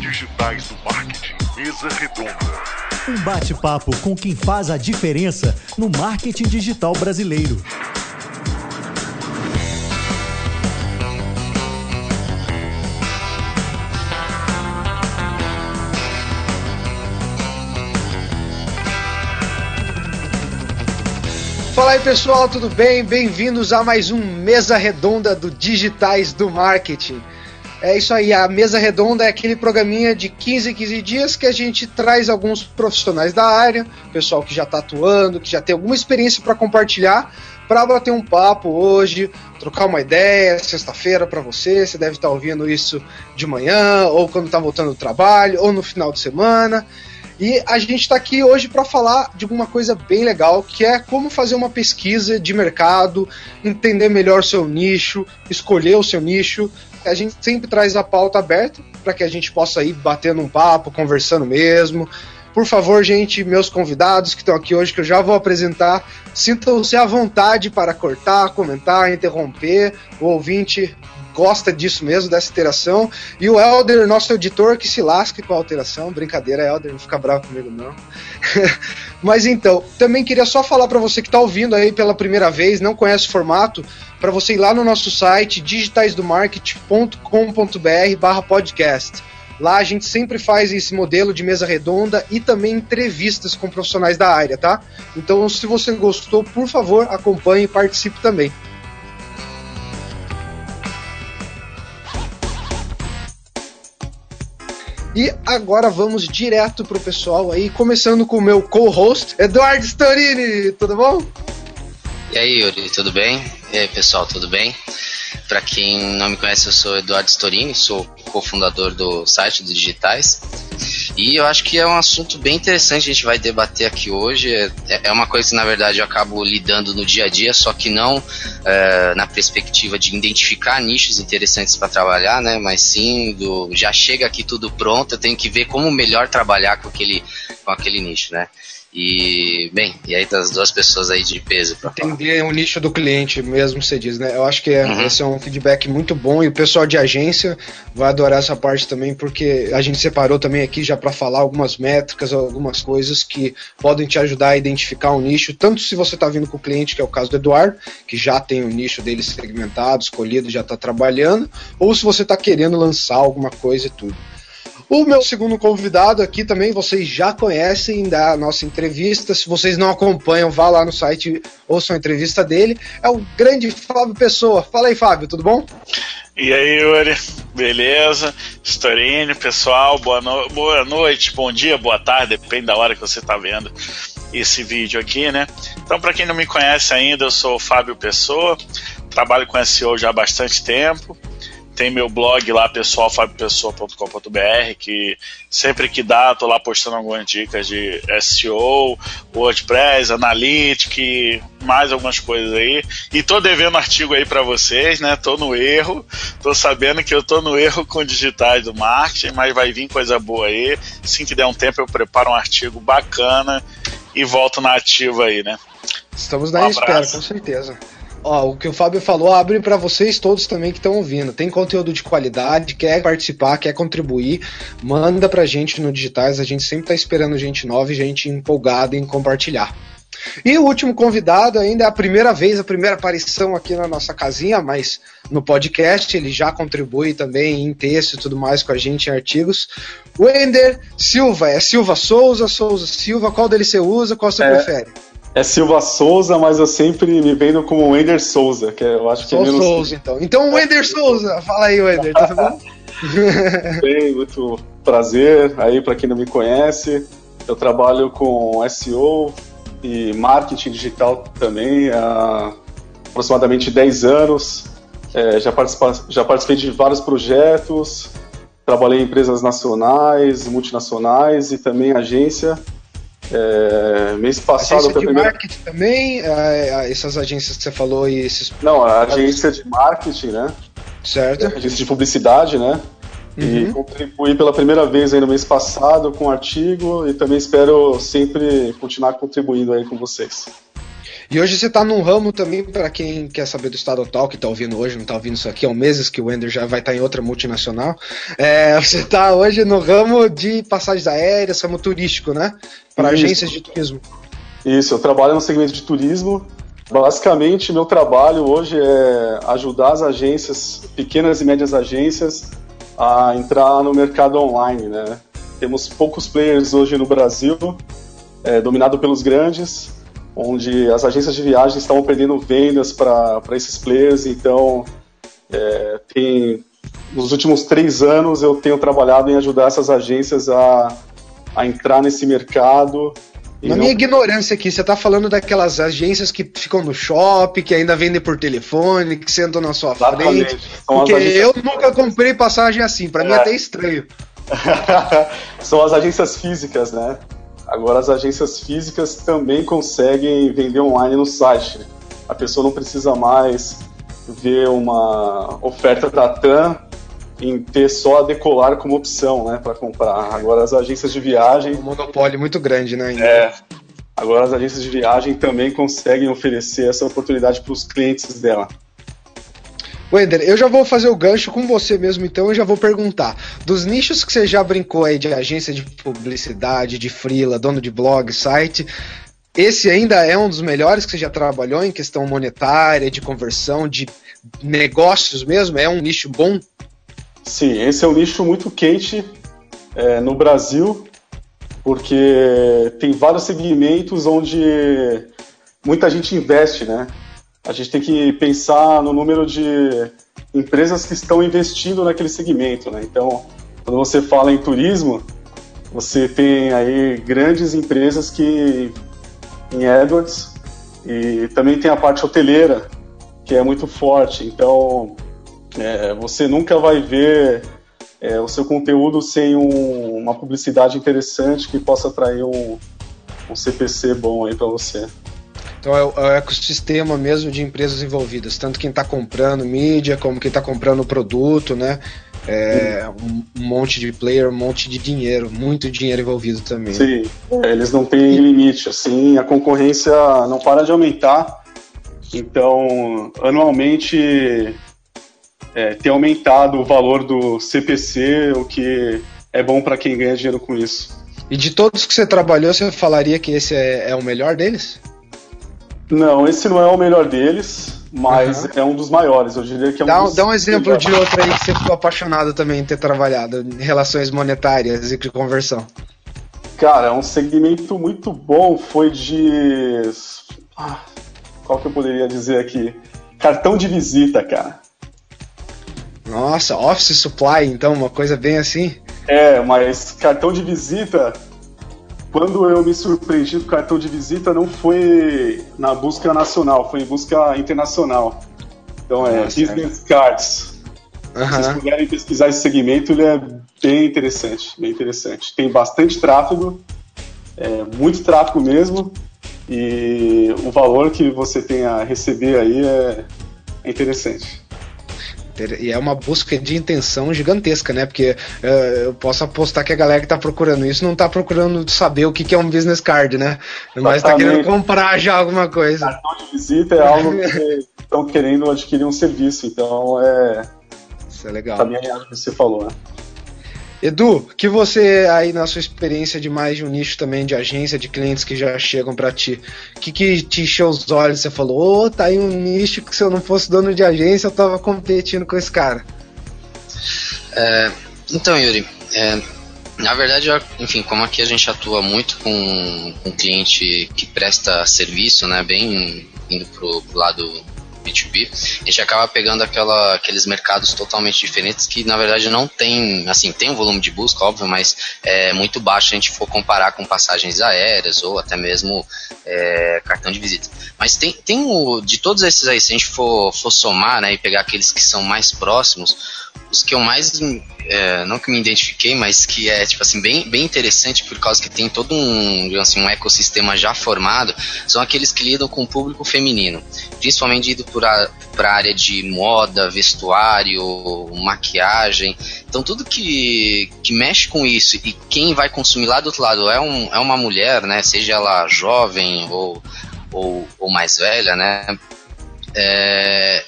Digitais do Marketing. Mesa Redonda. Um bate-papo com quem faz a diferença no marketing digital brasileiro. Fala aí pessoal, tudo bem? Bem-vindos a mais um Mesa Redonda do Digitais do Marketing. É isso aí, a Mesa Redonda é aquele programinha de 15 em 15 dias que a gente traz alguns profissionais da área, pessoal que já está atuando, que já tem alguma experiência para compartilhar, para bater um papo hoje, trocar uma ideia, sexta-feira para você, você deve estar tá ouvindo isso de manhã, ou quando está voltando do trabalho, ou no final de semana. E a gente está aqui hoje para falar de alguma coisa bem legal, que é como fazer uma pesquisa de mercado, entender melhor o seu nicho, escolher o seu nicho. A gente sempre traz a pauta aberta para que a gente possa ir batendo um papo, conversando mesmo. Por favor, gente, meus convidados que estão aqui hoje, que eu já vou apresentar, sintam-se à vontade para cortar, comentar, interromper. O ouvinte gosta disso mesmo, dessa interação. E o Elder, nosso editor, que se lasque com a alteração. Brincadeira, Elder, não fica bravo comigo, não. Mas então, também queria só falar para você que está ouvindo aí pela primeira vez, não conhece o formato, para você ir lá no nosso site digitaisdomarket.com.br barra podcast. Lá a gente sempre faz esse modelo de mesa redonda e também entrevistas com profissionais da área, tá? Então, se você gostou, por favor, acompanhe e participe também. E agora vamos direto pro pessoal aí, começando com o meu co-host, Eduardo Storini. Tudo bom? E aí, Yuri, tudo bem? E aí, pessoal, tudo bem? Para quem não me conhece, eu sou Eduardo Storini, sou cofundador do site do Digitais. E eu acho que é um assunto bem interessante, a gente vai debater aqui hoje. É, é uma coisa que, na verdade, eu acabo lidando no dia a dia, só que não é, na perspectiva de identificar nichos interessantes para trabalhar, né? Mas sim do já chega aqui tudo pronto, eu tenho que ver como melhor trabalhar com aquele, com aquele nicho, né? E, bem, e aí das duas pessoas aí de peso para Entender o nicho do cliente mesmo, você diz, né? Eu acho que é, uhum. esse é um feedback muito bom e o pessoal de agência vai adorar essa parte também, porque a gente separou também aqui já para falar algumas métricas, algumas coisas que podem te ajudar a identificar um nicho, tanto se você está vindo com o cliente, que é o caso do Eduardo, que já tem o nicho dele segmentado, escolhido, já está trabalhando, ou se você está querendo lançar alguma coisa e tudo. O meu segundo convidado aqui também, vocês já conhecem da nossa entrevista. Se vocês não acompanham, vá lá no site, ouçam a entrevista dele. É o grande Fábio Pessoa. Fala aí, Fábio, tudo bom? E aí, Yuri, beleza? Storini, pessoal, boa, no boa noite, bom dia, boa tarde, depende da hora que você está vendo esse vídeo aqui, né? Então, para quem não me conhece ainda, eu sou o Fábio Pessoa, trabalho com SEO já há bastante tempo. Tem meu blog lá, pessoal, fabiopessoa.com.br, que sempre que dá, tô lá postando algumas dicas de SEO, WordPress, Analytics, mais algumas coisas aí. E tô devendo artigo aí para vocês, né? Tô no erro. Tô sabendo que eu tô no erro com digitais do marketing, mas vai vir coisa boa aí. Assim que der um tempo eu preparo um artigo bacana e volto na ativa aí, né? Estamos na um espera, com certeza. Ó, o que o Fábio falou abre para vocês todos também que estão ouvindo. Tem conteúdo de qualidade, quer participar, quer contribuir, manda pra gente no Digitais. A gente sempre tá esperando gente nova e gente empolgada em compartilhar. E o último convidado ainda é a primeira vez, a primeira aparição aqui na nossa casinha, mas no podcast ele já contribui também em texto e tudo mais com a gente em artigos. Wender Silva, é Silva Souza, Souza Silva, qual deles você usa, qual você é, prefere? É Silva Souza, mas eu sempre me vendo como Wender Souza, que eu acho que Sou é menos... Souza, então. Então, Wender Souza, fala aí, Wender, tá bom? Bem, muito prazer aí para quem não me conhece. Eu trabalho com SEO e marketing digital também há aproximadamente 10 anos. É, já, já participei de vários projetos, trabalhei em empresas nacionais, multinacionais e também agência. É, mês passado agência de primeira... marketing também, é, é, essas agências que você falou e esses. Não, a agência de marketing, né? Certo. É, agência de publicidade, né? Uhum. E contribuí pela primeira vez aí no mês passado com o artigo e também espero sempre continuar contribuindo aí com vocês. E hoje você está num ramo também, para quem quer saber do Estado Tal, que está ouvindo hoje, não está ouvindo isso aqui há meses, que o Wender já vai estar tá em outra multinacional. É, você está hoje no ramo de passagens aéreas, ramo turístico, né? Para agências de turismo. Isso, eu trabalho no segmento de turismo. Basicamente, meu trabalho hoje é ajudar as agências, pequenas e médias agências, a entrar no mercado online, né? Temos poucos players hoje no Brasil, é, dominado pelos grandes, onde as agências de viagem estão perdendo vendas para esses players. Então, é, tem, nos últimos três anos eu tenho trabalhado em ajudar essas agências a, a entrar nesse mercado. Na minha ignorância aqui, você está falando daquelas agências que ficam no shopping, que ainda vendem por telefone, que sentam na sua Exatamente. frente. São porque agências... eu nunca comprei passagem assim, para é. mim é até estranho. São as agências físicas, né? Agora as agências físicas também conseguem vender online no site. A pessoa não precisa mais ver uma oferta da TAM em ter só a decolar como opção, né, para comprar. Agora as agências de viagem, um monopólio muito grande, né? Ainda. É. Agora as agências de viagem também conseguem oferecer essa oportunidade para os clientes dela. Wender, eu já vou fazer o gancho com você mesmo, então eu já vou perguntar. Dos nichos que você já brincou aí de agência de publicidade, de freela, dono de blog, site, esse ainda é um dos melhores que você já trabalhou em questão monetária, de conversão, de negócios mesmo? É um nicho bom? Sim, esse é um nicho muito quente é, no Brasil, porque tem vários segmentos onde muita gente investe, né? A gente tem que pensar no número de empresas que estão investindo naquele segmento, né? Então, quando você fala em turismo, você tem aí grandes empresas que em AdWords e também tem a parte hoteleira que é muito forte. Então, é, você nunca vai ver é, o seu conteúdo sem um, uma publicidade interessante que possa atrair um, um CPC bom aí para você. Então é o, é o, ecossistema mesmo de empresas envolvidas, tanto quem está comprando mídia como quem está comprando produto, né? É, um, um, monte de player, um monte de dinheiro, muito dinheiro envolvido também. Sim, é, eles não têm limite, assim, a concorrência não para de aumentar. Então, anualmente é, tem aumentado o valor do CPC, o que é bom para quem ganha dinheiro com isso. E de todos que você trabalhou, você falaria que esse é, é o melhor deles? Não, esse não é o melhor deles, mas uhum. é um dos maiores. Eu diria que é um dá, dos dá um exemplo de outro aí que você ficou apaixonado também em ter trabalhado em relações monetárias e de conversão. Cara, um segmento muito bom foi de. Ah, qual que eu poderia dizer aqui? Cartão de visita, cara. Nossa, Office Supply, então, uma coisa bem assim? É, mas cartão de visita quando eu me surpreendi com o cartão de visita, não foi na busca nacional, foi em busca internacional. Então é Nossa, Business é. Cards. Uhum. Se vocês puderem pesquisar esse segmento, ele é bem interessante, bem interessante. Tem bastante tráfego, é, muito tráfego mesmo, e o valor que você tem a receber aí é, é interessante. E é uma busca de intenção gigantesca, né? Porque uh, eu posso apostar que a galera que tá procurando isso não tá procurando saber o que, que é um business card, né? Mas tá querendo comprar já alguma coisa. Cartão de visita é algo que estão querendo adquirir um serviço, então é. Isso é legal. O que você falou, né? Edu, que você aí na sua experiência de mais de um nicho também de agência, de clientes que já chegam para ti, o que, que te encheu os olhos? Você falou, ô, oh, tá aí um nicho que se eu não fosse dono de agência eu tava competindo com esse cara. É, então, Yuri, é, na verdade, enfim, como aqui a gente atua muito com, com cliente que presta serviço, né, bem indo pro, pro lado B2B, a gente acaba pegando aquela, aqueles mercados totalmente diferentes que na verdade não tem, assim, tem um volume de busca, óbvio, mas é muito baixo se a gente for comparar com passagens aéreas ou até mesmo é, cartão de visita. Mas tem, tem o, de todos esses aí, se a gente for, for somar né, e pegar aqueles que são mais próximos, os que eu mais é, não que me identifiquei, mas que é tipo assim bem, bem interessante por causa que tem todo um, assim, um ecossistema já formado, são aqueles que lidam com o público feminino, principalmente indo para a área de moda, vestuário, maquiagem. Então tudo que, que mexe com isso e quem vai consumir lá do outro lado é, um, é uma mulher, né, seja ela jovem ou ou, ou mais velha, né? É,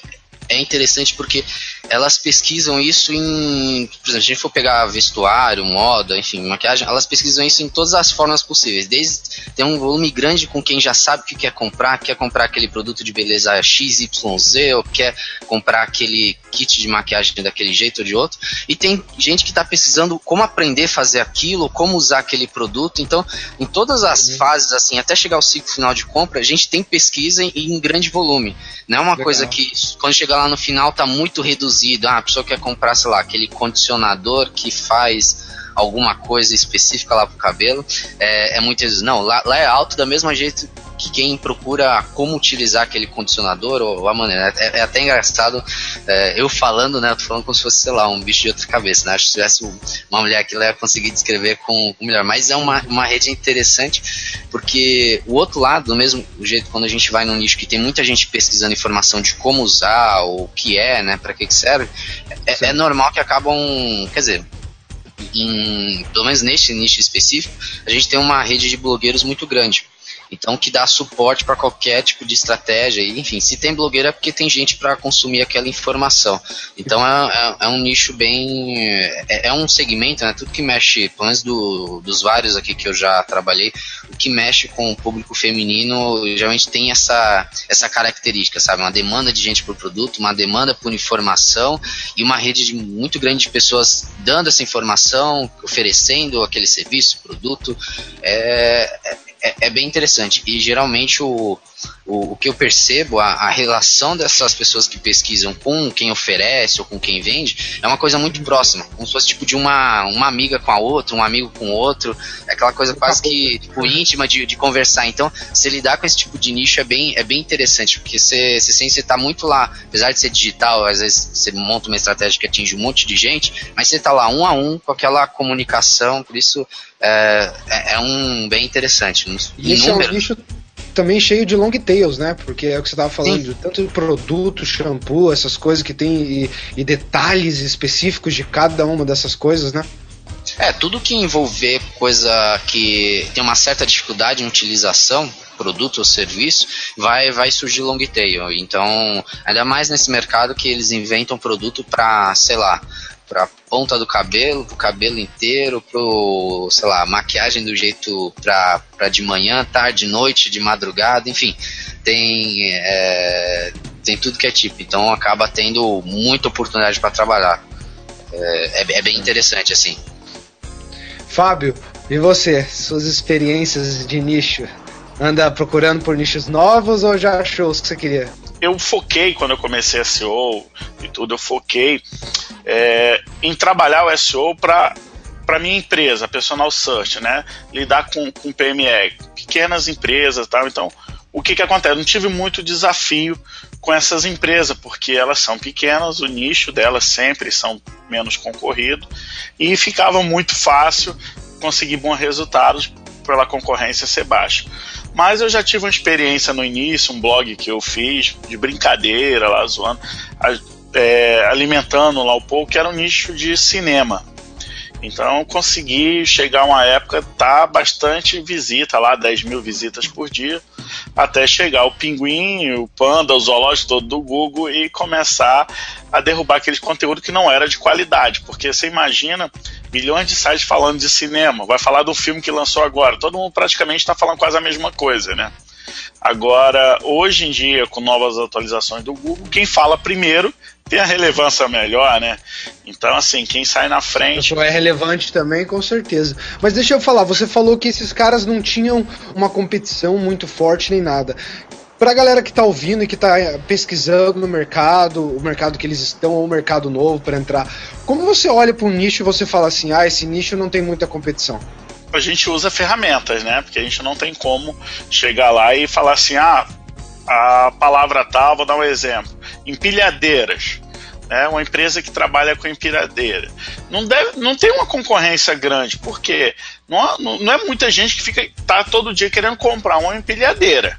é interessante porque elas pesquisam isso em. Por exemplo, se a gente for pegar vestuário, moda, enfim, maquiagem, elas pesquisam isso em todas as formas possíveis. Desde tem um volume grande com quem já sabe o que quer comprar, quer comprar aquele produto de beleza XYZ, ou quer comprar aquele kit de maquiagem daquele jeito ou de outro. E tem gente que está pesquisando como aprender a fazer aquilo, como usar aquele produto. Então, em todas as uhum. fases, assim, até chegar ao ciclo final de compra, a gente tem pesquisa em, em grande volume. Não é uma Legal. coisa que, quando chegar lá no final, está muito reduzido reduzido. Ah, a pessoa quer comprar, sei lá, aquele condicionador que faz alguma coisa específica lá pro cabelo. É, é muito. Não, lá, lá é alto da mesma jeito que quem procura como utilizar aquele condicionador ou a maneira. É, é até engraçado é, eu falando, né? Eu tô falando como se fosse, sei lá, um bicho de outra cabeça, né? Se tivesse uma mulher aqui, ela ia conseguir descrever com, com melhor. Mas é uma, uma rede interessante porque o outro lado, do mesmo jeito, quando a gente vai num nicho que tem muita gente pesquisando informação de como usar, ou o que é, né? Para que, que serve, é, é normal que acabam. Quer dizer, em, pelo menos neste nicho específico, a gente tem uma rede de blogueiros muito grande. Então, que dá suporte para qualquer tipo de estratégia. E, enfim, se tem blogueiro é porque tem gente para consumir aquela informação. Então, é, é, é um nicho bem. É, é, um segmento, né? Tudo que mexe, pelo menos do, dos vários aqui que eu já trabalhei, o que mexe com o público feminino geralmente tem essa, essa característica, sabe? Uma demanda de gente por produto, uma demanda por informação e uma rede de, muito grande de pessoas dando essa informação, oferecendo aquele serviço, produto. É, é é, bem interessante. E geralmente o, o, o que eu percebo, a, a, relação dessas pessoas que pesquisam com quem oferece ou com quem vende, é uma coisa muito próxima. Como se fosse tipo de uma, uma amiga com a outra, um amigo com outro. É aquela coisa quase que tipo, íntima de, de conversar. Então, se lidar com esse tipo de nicho é bem, é bem interessante, porque você, você sente que você está muito lá, apesar de ser digital, às vezes você monta uma estratégia que atinge um monte de gente, mas você está lá um a um com aquela comunicação, por isso é, é, é um bem interessante. E esse é um nicho também cheio de long tails, né? Porque é o que você estava falando, de tanto de produto, shampoo, essas coisas que tem e, e, detalhes específicos de cada uma dessas coisas, né? É, tudo que envolver coisa que tem uma certa dificuldade em utilização, produto ou serviço, vai, vai surgir long tail. Então, ainda mais nesse mercado que eles inventam produto para, sei lá, pra ponta do cabelo, pro cabelo inteiro, pro, sei lá, maquiagem do jeito pra, pra de manhã, tarde, noite, de madrugada, enfim, tem, é, tem tudo que é tipo, então acaba tendo muita oportunidade para trabalhar. É, é, é, bem interessante, assim. Fábio, e você? Suas experiências de nicho? Anda procurando por nichos novos ou já achou os que você queria? Eu foquei quando eu comecei SEO e tudo, eu foquei é, em trabalhar o SEO para para minha empresa, personal search, né? Lidar com, com PME, pequenas empresas, tal. Então, o que que acontece? Não tive muito desafio com essas empresas, porque elas são pequenas, o nicho delas sempre são menos concorrido e ficava muito fácil conseguir bons resultados pela concorrência ser baixa. Mas eu já tive uma experiência no início, um blog que eu fiz de brincadeira lá zoando é, alimentando lá um pouco, que era um nicho de cinema. Então consegui chegar a uma época, tá bastante visita lá, 10 mil visitas por dia, até chegar o pinguim, o panda, o zoológico todo do Google e começar a derrubar aquele conteúdo que não era de qualidade. Porque você imagina milhões de sites falando de cinema, vai falar do filme que lançou agora, todo mundo praticamente está falando quase a mesma coisa, né? Agora, hoje em dia, com novas atualizações do Google, quem fala primeiro tem a relevância melhor, né? Então, assim, quem sai na frente. É relevante também, com certeza. Mas deixa eu falar, você falou que esses caras não tinham uma competição muito forte nem nada. Pra galera que tá ouvindo e que tá pesquisando no mercado, o mercado que eles estão ou o mercado novo para entrar, como você olha para um nicho e você fala assim: ah, esse nicho não tem muita competição? A gente usa ferramentas, né? Porque a gente não tem como chegar lá e falar assim: ah, a palavra tal, vou dar um exemplo empilhadeiras. É uma empresa que trabalha com empilhadeira. Não, deve, não tem uma concorrência grande, porque não, não é muita gente que fica tá todo dia querendo comprar uma empilhadeira.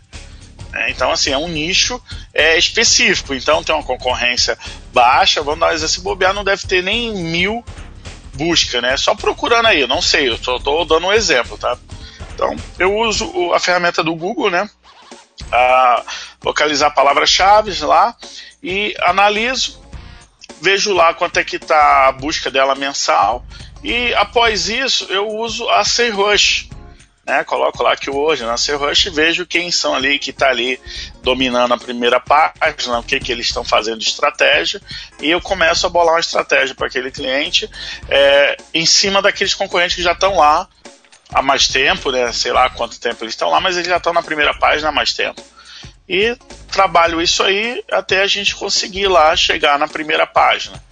É, então, assim, é um nicho é, específico. Então, tem uma concorrência baixa. Vamos dar um se bobear, não deve ter nem mil busca, né? Só procurando aí, não sei, eu estou dando um exemplo, tá? Então, eu uso a ferramenta do Google, né? A localizar palavras-chave lá e analiso, vejo lá quanto é que está a busca dela mensal e após isso eu uso a SEMrush né? Coloco lá que hoje na Rush e vejo quem são ali que está ali dominando a primeira página, o que, que eles estão fazendo de estratégia, e eu começo a bolar uma estratégia para aquele cliente é, em cima daqueles concorrentes que já estão lá há mais tempo, né? Sei lá quanto tempo eles estão lá, mas eles já estão na primeira página há mais tempo. E trabalho isso aí até a gente conseguir lá chegar na primeira página.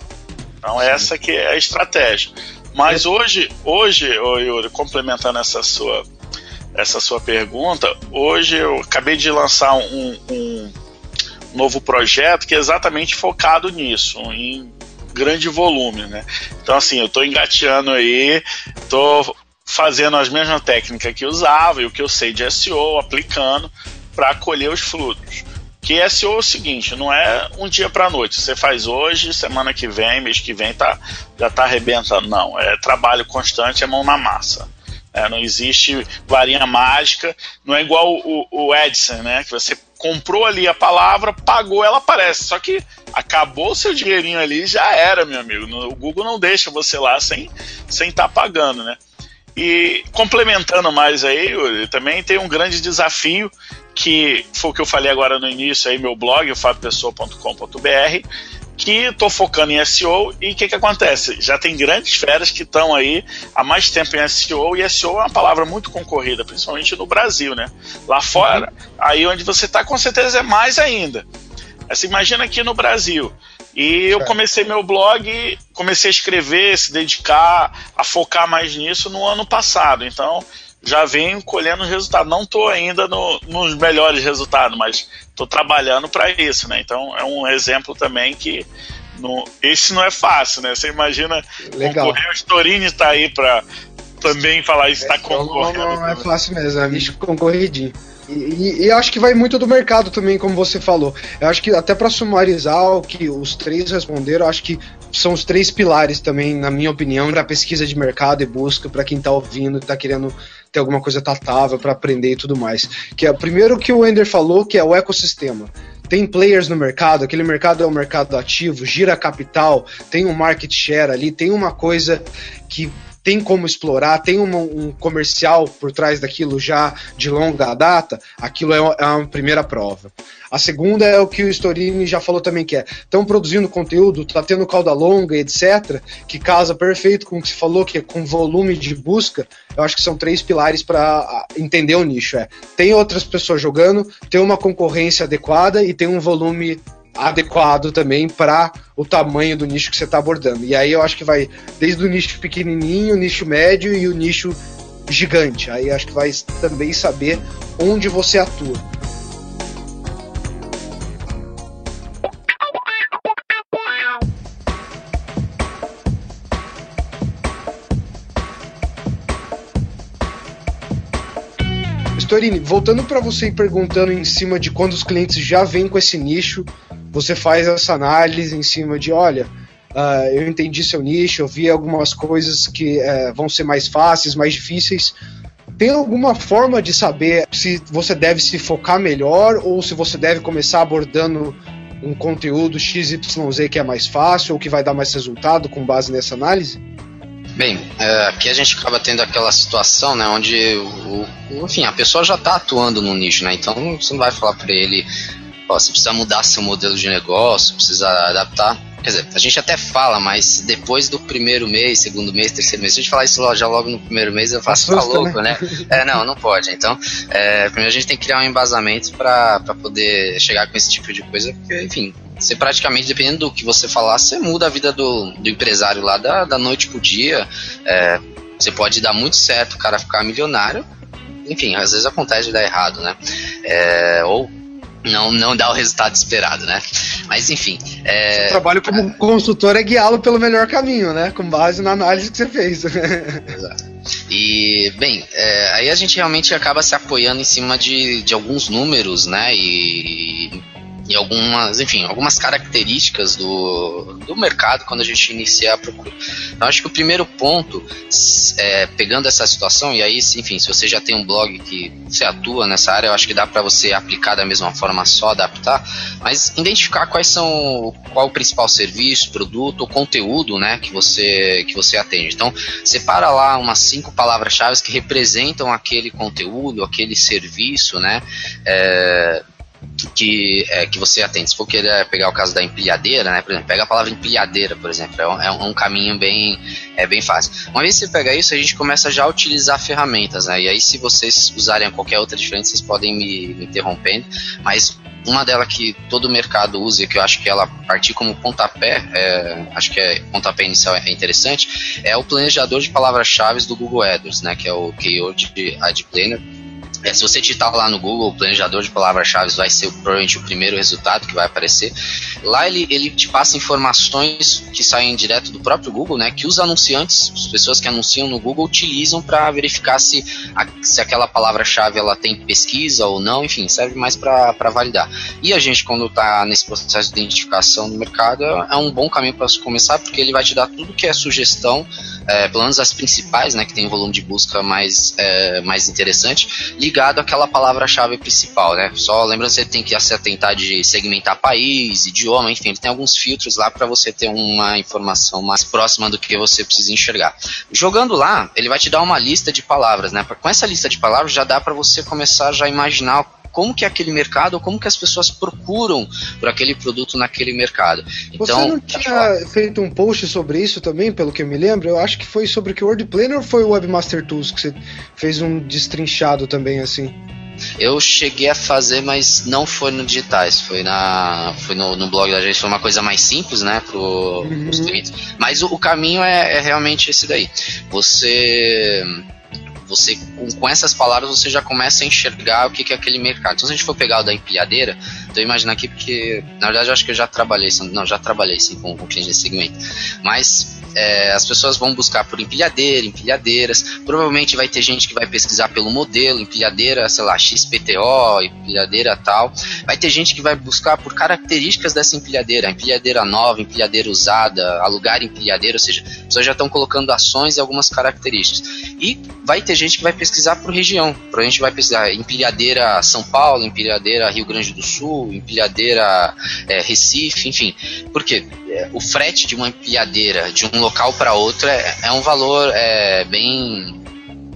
Então essa que é a estratégia. Mas hoje, hoje, Yuri, complementando essa sua essa sua pergunta, hoje eu acabei de lançar um, um novo projeto que é exatamente focado nisso, em grande volume, né? Então assim, eu estou engateando aí, estou fazendo as mesmas técnicas que usava e o que eu sei de SEO, aplicando para colher os frutos. Que SEO é o seguinte, não é um dia para noite. Você faz hoje, semana que vem, mês que vem tá, já está arrebentando. Não, é trabalho constante, é mão na massa. É, não existe varinha mágica, não é igual o, o Edson, né? Que você comprou ali a palavra, pagou, ela aparece. Só que acabou o seu dinheirinho ali, já era, meu amigo. O Google não deixa você lá sem estar sem tá pagando, né? E complementando mais aí, também tem um grande desafio que foi o que eu falei agora no início aí, meu blog, fabpessoa.com.br, que estou focando em SEO e o que, que acontece? Já tem grandes feras que estão aí há mais tempo em SEO e SEO é uma palavra muito concorrida, principalmente no Brasil, né? Lá fora, aí onde você está com certeza é mais ainda. Você imagina aqui no Brasil. E eu comecei meu blog, comecei a escrever, se dedicar, a focar mais nisso no ano passado. Então, já venho colhendo resultado. Não estou ainda no, nos melhores resultados, mas estou trabalhando para isso, né? Então é um exemplo também que no, esse não é fácil, né? Você imagina Legal. concorrer, o Storini está aí para também falar isso, está concorrendo. Não, não é fácil mesmo, é bicho concorridinho. E, e, acho que vai muito do mercado também, como você falou. Eu acho que até para sumarizar o que os três responderam, acho que são os três pilares também, na minha opinião, da pesquisa de mercado e busca para quem está ouvindo, está querendo ter alguma coisa tatável para aprender e tudo mais. Que é primeiro que o Ender falou, que é o ecossistema. Tem players no mercado, aquele mercado é um mercado ativo, gira capital, tem um market share ali, tem uma coisa que tem como explorar, tem um, comercial por trás daquilo já de longa data, aquilo é, é uma primeira prova. A segunda é o que o Storini já falou também, que é estão produzindo conteúdo, tá tendo cauda longa, etc., que casa perfeito com o que se falou, que é com volume de busca. Eu acho que são três pilares para entender o nicho. É tem outras pessoas jogando, tem uma concorrência adequada e tem um volume adequado também para o tamanho do nicho que você está abordando. E aí eu acho que vai desde o nicho pequenininho, o nicho médio e o nicho gigante. Aí acho que vai também saber onde você atua. Storini, voltando para você e perguntando em cima de quando os clientes já vêm com esse nicho, você faz essa análise em cima de, olha, uh, eu entendi seu nicho, eu vi algumas coisas que uh, vão ser mais fáceis, mais difíceis. Tem alguma forma de saber se você deve se focar melhor ou se você deve começar abordando um conteúdo XYZ que é mais fácil ou que vai dar mais resultado com base nessa análise? Bem, é, aqui a gente acaba tendo aquela situação, né, onde o enfim, a pessoa já está atuando no nicho, né, então você não vai falar para ele, ó, você precisa mudar seu modelo de negócio, precisa adaptar. Quer dizer, a gente até fala, mas depois do primeiro mês, segundo mês, terceiro mês, se a gente falar isso já logo no primeiro mês, eu faço, tá louco, né? né? É, não, não pode. Então, é, primeiro a gente tem que criar um embasamento para poder chegar com esse tipo de coisa, porque, enfim, você praticamente, dependendo do que você falar, você muda a vida do, do empresário lá da, da noite pro dia. É, você pode dar muito certo, o cara ficar milionário. Enfim, às vezes acontece de dar errado, né? É, ou não, não dá o resultado esperado, né? Mas enfim. É... O trabalho como consultor é guiá-lo pelo melhor caminho, né? Com base na análise que você fez. Exato. E, bem, é, aí a gente realmente acaba se apoiando em cima de, de alguns números, né? E e algumas, enfim, algumas características do, do mercado quando a gente inicia a procura. Então, acho que o primeiro ponto, é, pegando essa situação, e aí, enfim, se você já tem um blog que você atua nessa área, eu acho que dá para você aplicar da mesma forma, só adaptar, mas identificar quais são, qual o principal serviço, produto ou conteúdo, né, que você, que você atende. Então, separa lá umas cinco palavras-chave que representam aquele conteúdo, aquele serviço, né, é, que, é, que você atende. Se for querer pegar o caso da empilhadeira, né, por exemplo, pega a palavra empilhadeira, por exemplo, é um, é um caminho bem, é bem fácil. Uma vez que você pega isso, a gente começa já a utilizar ferramentas, né, e aí se vocês usarem qualquer outra diferente, vocês podem me, me interrompendo, mas uma delas que todo mercado usa e que eu acho que ela partir como pontapé, é, acho que é pontapé inicial é interessante, é o planejador de palavras-chave do Google AdWords, né, que é o Keyword Ad Planner é, se você digitar lá no Google, planejador de palavras-chave vai ser provavelmente o primeiro resultado que vai aparecer. Lá ele, ele te passa informações que saem direto do próprio Google, né? Que os anunciantes, as pessoas que anunciam no Google, utilizam para verificar se, a, se aquela palavra-chave ela tem pesquisa ou não, enfim, serve mais para validar. E a gente, quando está nesse processo de identificação do mercado, é um bom caminho para começar, porque ele vai te dar tudo que é sugestão, é, pelo menos as principais, né? Que tem um volume de busca mais, é, mais interessante ligado àquela palavra-chave principal, né? Só lembrando você tem que se atentar de segmentar país, idioma, enfim, ele tem alguns filtros lá para você ter uma informação mais próxima do que você precisa enxergar. Jogando lá, ele vai te dar uma lista de palavras, né? Com essa lista de palavras já dá para você começar já a imaginar como que é aquele mercado, ou como que as pessoas procuram por aquele produto naquele mercado. Então, você não tinha feito um post sobre isso também, pelo que eu me lembro? Eu acho que foi sobre o Word Planner ou foi o Webmaster Tools que você fez um destrinchado também assim? Eu cheguei a fazer, mas não foi no digitais, foi na foi no, no blog da gente, foi uma coisa mais simples, né, para uhum. os clientes. Mas o, o caminho é, é, realmente esse daí. Você você com, com, essas palavras você já começa a enxergar o que, que é aquele mercado. Então, se a gente for pegar o da empilhadeira, estou imaginando aqui porque, na verdade, eu acho que eu já trabalhei, não, já trabalhei sim com, com clientes desse segmento. Mas é, as pessoas vão buscar por empilhadeira, empilhadeiras. Provavelmente vai ter gente que vai pesquisar pelo modelo, empilhadeira, sei lá, XPTO, empilhadeira tal. Vai ter gente que vai buscar por características dessa empilhadeira, empilhadeira nova, empilhadeira usada, alugar empilhadeira, ou seja, as pessoas já estão colocando ações e algumas características. E vai ter gente que vai pesquisar por região. Provavelmente vai pesquisar empilhadeira São Paulo, empilhadeira Rio Grande do Sul, empilhadeira é, Recife, enfim. Por quê? É, o frete de uma empilhadeira de um local para outro é, é um valor é, bem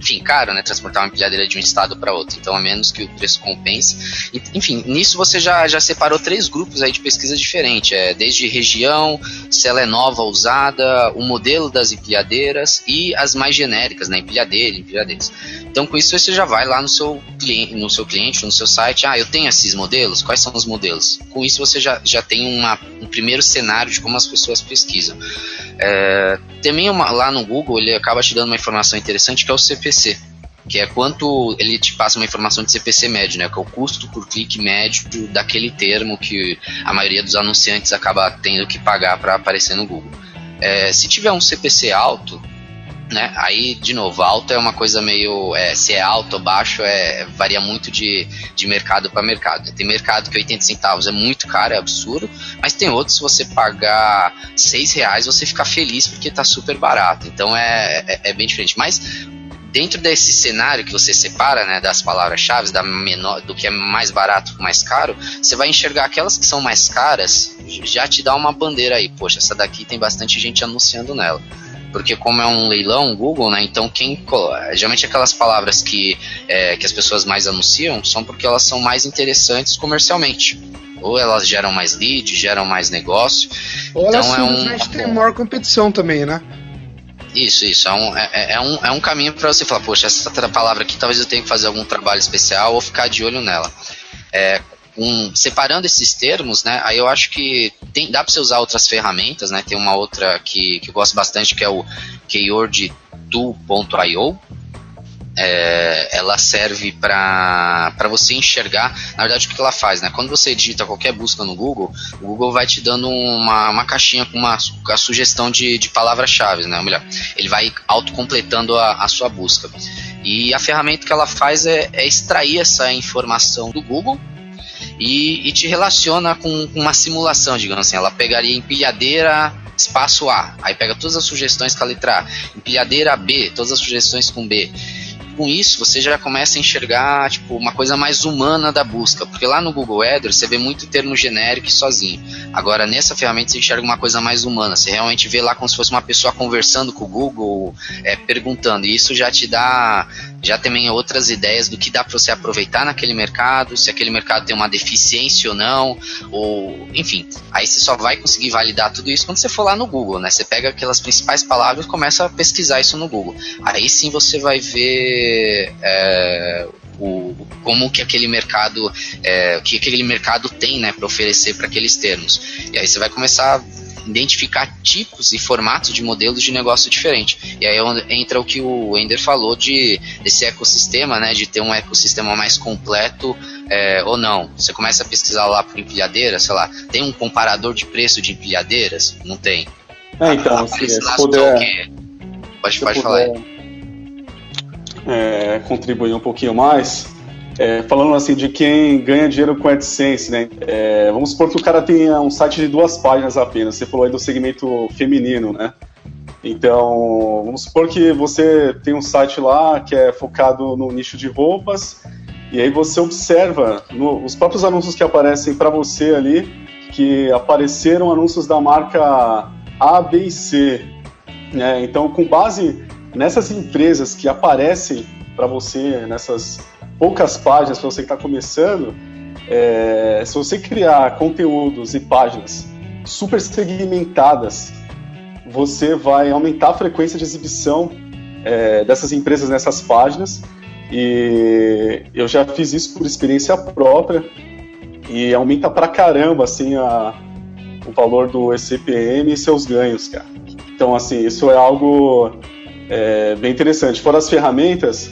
enfim, caro, né, transportar uma empilhadeira de um estado para outro. Então, a menos que o preço compense. Enfim, nisso você já, já separou três grupos aí de pesquisa diferentes. É, desde região, se ela é nova usada, o modelo das empilhadeiras e as mais genéricas, né, empilhadeira, empilhadeiras. Então, com isso, você já vai lá no seu cliente, no seu cliente, no seu site. Ah, eu tenho esses modelos? Quais são os modelos? Com isso, você já, já tem uma, um primeiro cenário de como as pessoas pesquisam. É, também uma, lá no Google, ele acaba te dando uma informação interessante que é o CPC que é quanto ele te passa uma informação de CPC médio, né, que é o custo por clique médio daquele termo que a maioria dos anunciantes acaba tendo que pagar para aparecer no Google. É, se tiver um CPC alto, né? Aí, de novo, alto é uma coisa meio. É, se é alto ou baixo, é, varia muito de, de mercado para mercado. Tem mercado que 80 centavos é muito caro, é absurdo, mas tem outros, se você pagar 6 reais, você fica feliz porque está super barato. Então é, é, é bem diferente. Mas dentro desse cenário que você separa né, das palavras-chave, da menor, do que é mais barato mais caro, você vai enxergar aquelas que são mais caras, já te dá uma bandeira aí, poxa, essa daqui tem bastante gente anunciando nela porque como é um leilão, Google, né? Então quem geralmente aquelas palavras que, é, que as pessoas mais anunciam são porque elas são mais interessantes comercialmente. Ou elas geram mais lead, geram mais negócio. Ou então elas é um, tem maior competição também, né? Isso, isso. É um, é, é, é um, é um caminho para você falar, poxa, essa palavra aqui talvez eu tenha que fazer algum trabalho especial ou ficar de olho nela. É, um, separando esses termos, né, aí eu acho que tem, dá para você usar outras ferramentas, né, tem uma outra que, que eu gosto bastante que é o keyword2.io, é, ela serve para você enxergar, na verdade, o que ela faz, né? Quando você digita qualquer busca no Google, o Google vai te dando uma, uma caixinha com uma a sugestão de, de palavras-chave, né? Ou melhor, ele vai autocompletando a, a sua busca. E a ferramenta que ela faz é, é extrair essa informação do Google e, e te relaciona com, com uma simulação, digamos assim. Ela pegaria empilhadeira espaço A, aí pega todas as sugestões com a letra A, empilhadeira B, todas as sugestões com B com isso você já começa a enxergar tipo uma coisa mais humana da busca, porque lá no Google AdWords você vê muito termo genérico sozinho. Agora nessa ferramenta você enxerga uma coisa mais humana, você realmente vê lá como se fosse uma pessoa conversando com o Google, é, perguntando. E isso já te dá já também outras ideias do que dá para você aproveitar naquele mercado, se aquele mercado tem uma deficiência ou não, ou enfim. Aí você só vai conseguir validar tudo isso quando você for lá no Google, né? Você pega aquelas principais palavras e começa a pesquisar isso no Google. Aí sim você vai ver é, o, como que aquele mercado, é, que aquele mercado tem, né, para oferecer para aqueles termos. E aí você vai começar a identificar tipos e formatos de modelos de negócio diferente. E aí é entra o que o Ender falou de desse ecossistema, né, de ter um ecossistema mais completo é, ou não. Você começa a pesquisar lá por empilhadeira, sei lá, tem um comparador de preço de empilhadeiras? Não tem. É, então, se, se puder, pode, pode falar aí. É, contribuir um pouquinho mais, é, falando assim de quem ganha dinheiro com AdSense, né? É, vamos supor que o cara tenha um site de duas páginas apenas. Você falou aí do segmento feminino, né? Então, vamos supor que você tem um site lá que é focado no nicho de roupas, e aí você observa no, os próprios anúncios que aparecem para você ali, que apareceram anúncios da marca A, B e C. Né? Então, com base nessas empresas que aparecem para você, nessas poucas páginas para você que está começando, é, se você criar conteúdos e páginas super segmentadas, você vai aumentar a frequência de exibição é, dessas empresas nessas páginas. E eu já fiz isso por experiência própria e aumenta pra caramba assim a, o valor do ECPM e seus ganhos, cara. Então, assim, isso é algo é, bem interessante. Fora as ferramentas,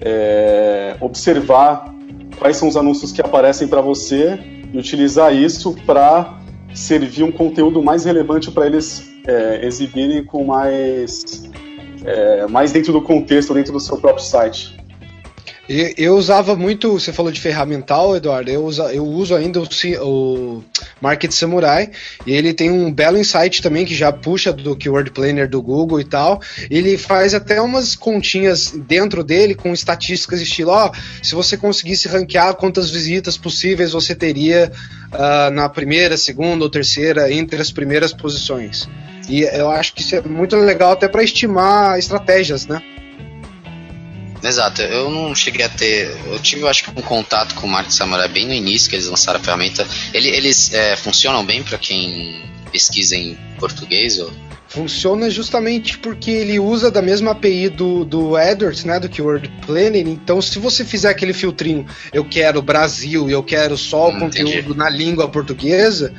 é, observar quais são os anúncios que aparecem para você e utilizar isso para servir um conteúdo mais relevante para eles é, exibirem com mais, é, mais dentro do contexto, dentro do seu próprio site. Eu usava muito, você falou de ferramental, Eduardo, eu, eu uso ainda o, o, Market Samurai, e ele tem um belo insight também que já puxa do Keyword Planner do Google e tal. Ele faz até umas continhas dentro dele com estatísticas estilo, ó, se você conseguisse ranquear quantas visitas possíveis você teria uh, na primeira, segunda ou terceira, entre as primeiras posições. E eu acho que isso é muito legal até para estimar estratégias, né? Exato, eu não cheguei a ter. Eu tive, acho que, um contato com o Market Samurai bem no início, que eles lançaram a ferramenta. Ele, eles é, funcionam bem para quem pesquisa em português? Ou? Funciona justamente porque ele usa da mesma API do, do AdWords, né, do Keyword Planner. Então, se você fizer aquele filtrinho, eu quero Brasil e eu quero só o hum, conteúdo entendi. na língua portuguesa,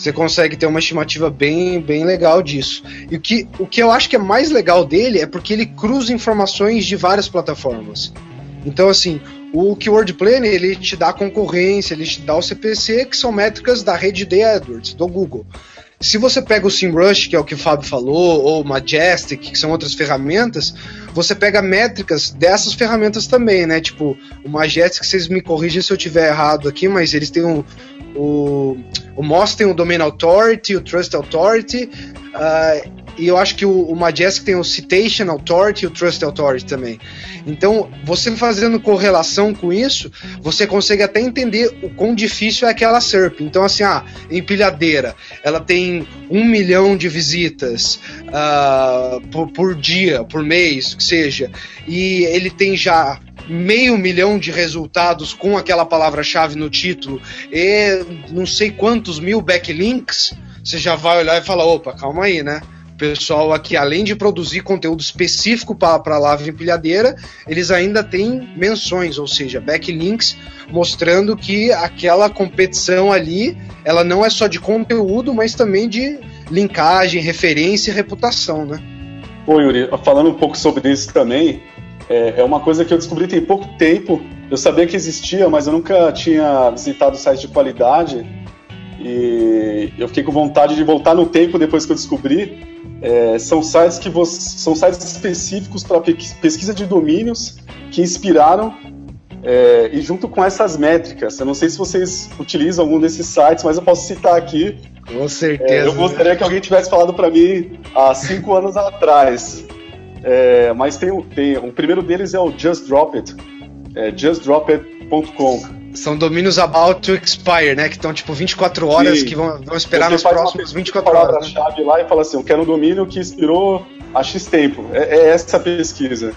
você consegue ter uma estimativa bem, bem legal disso. E o que, o que eu acho que é mais legal dele é porque ele cruza informações de várias plataformas. Então, assim, o Keyword Planner ele te dá concorrência, ele te dá o CPC, que são métricas da rede de AdWords, do Google. Se você pega o SEMrush, que é o que o Fábio falou, ou o Majestic, que são outras ferramentas, você pega métricas dessas ferramentas também, né? Tipo, o Majestic, vocês me corrigem se eu tiver errado aqui, mas eles têm um, o, o Moss tem o Domain Authority, o Trust Authority, uh, e eu acho que o, o Majestic tem o Citation Authority e o Trust Authority também. Então, você fazendo correlação com isso, você consegue até entender o quão difícil é aquela SERP. Então, assim, ah, empilhadeira, ela tem um milhão de visitas uh, por, por dia, por mês, que seja, e ele tem já meio milhão de resultados com aquela palavra-chave no título e não sei quantos mil backlinks, você já vai olhar e falar: opa, calma aí, né? O pessoal aqui, além de produzir conteúdo específico para a lava empilhadeira, eles ainda têm menções, ou seja, backlinks, mostrando que aquela competição ali, ela não é só de conteúdo, mas também de linkagem, referência e reputação, né? Pô, Yuri, falando um pouco sobre isso também, é, é uma coisa que eu descobri tem pouco tempo. Eu sabia que existia, mas eu nunca tinha visitado sites de qualidade. E eu fiquei com vontade de voltar no tempo depois que eu descobri. É, são sites que você, são sites específicos para pesquisa de domínios que inspiraram É, e junto com essas métricas, eu não sei se vocês utilizam algum desses sites, mas eu posso citar aqui. Com certeza. É, eu gostaria que alguém tivesse falado para mim há cinco anos atrás. É, mas tem, tem, o primeiro deles é o Just Drop It, é justdropit.com. São domínios about to expire, né? Que estão tipo 24 horas, Sim. que vão, vão esperar Você nos próximos 24 horas. Né? chave lá e fala assim: eu quero um domínio que expirou há X tempo. É, é essa pesquisa.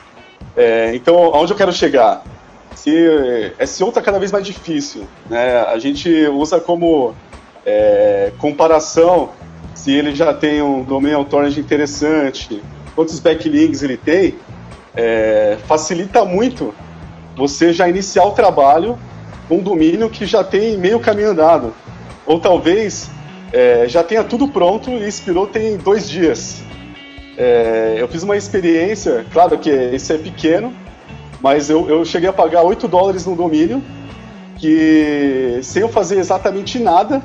É, então, aonde eu quero chegar? Se SEO está cada vez mais difícil, né? A gente usa como é, comparação se ele já tem um domain authority interessante, quantos backlinks ele tem, é, facilita muito você já iniciar o trabalho com um domínio que já tem meio caminho andado. Ou talvez é, já tenha tudo pronto e expirou tem dois dias. É, eu fiz uma experiência, claro que esse é pequeno, mas eu, eu cheguei a pagar 8 dólares no domínio, que sem eu fazer exatamente nada,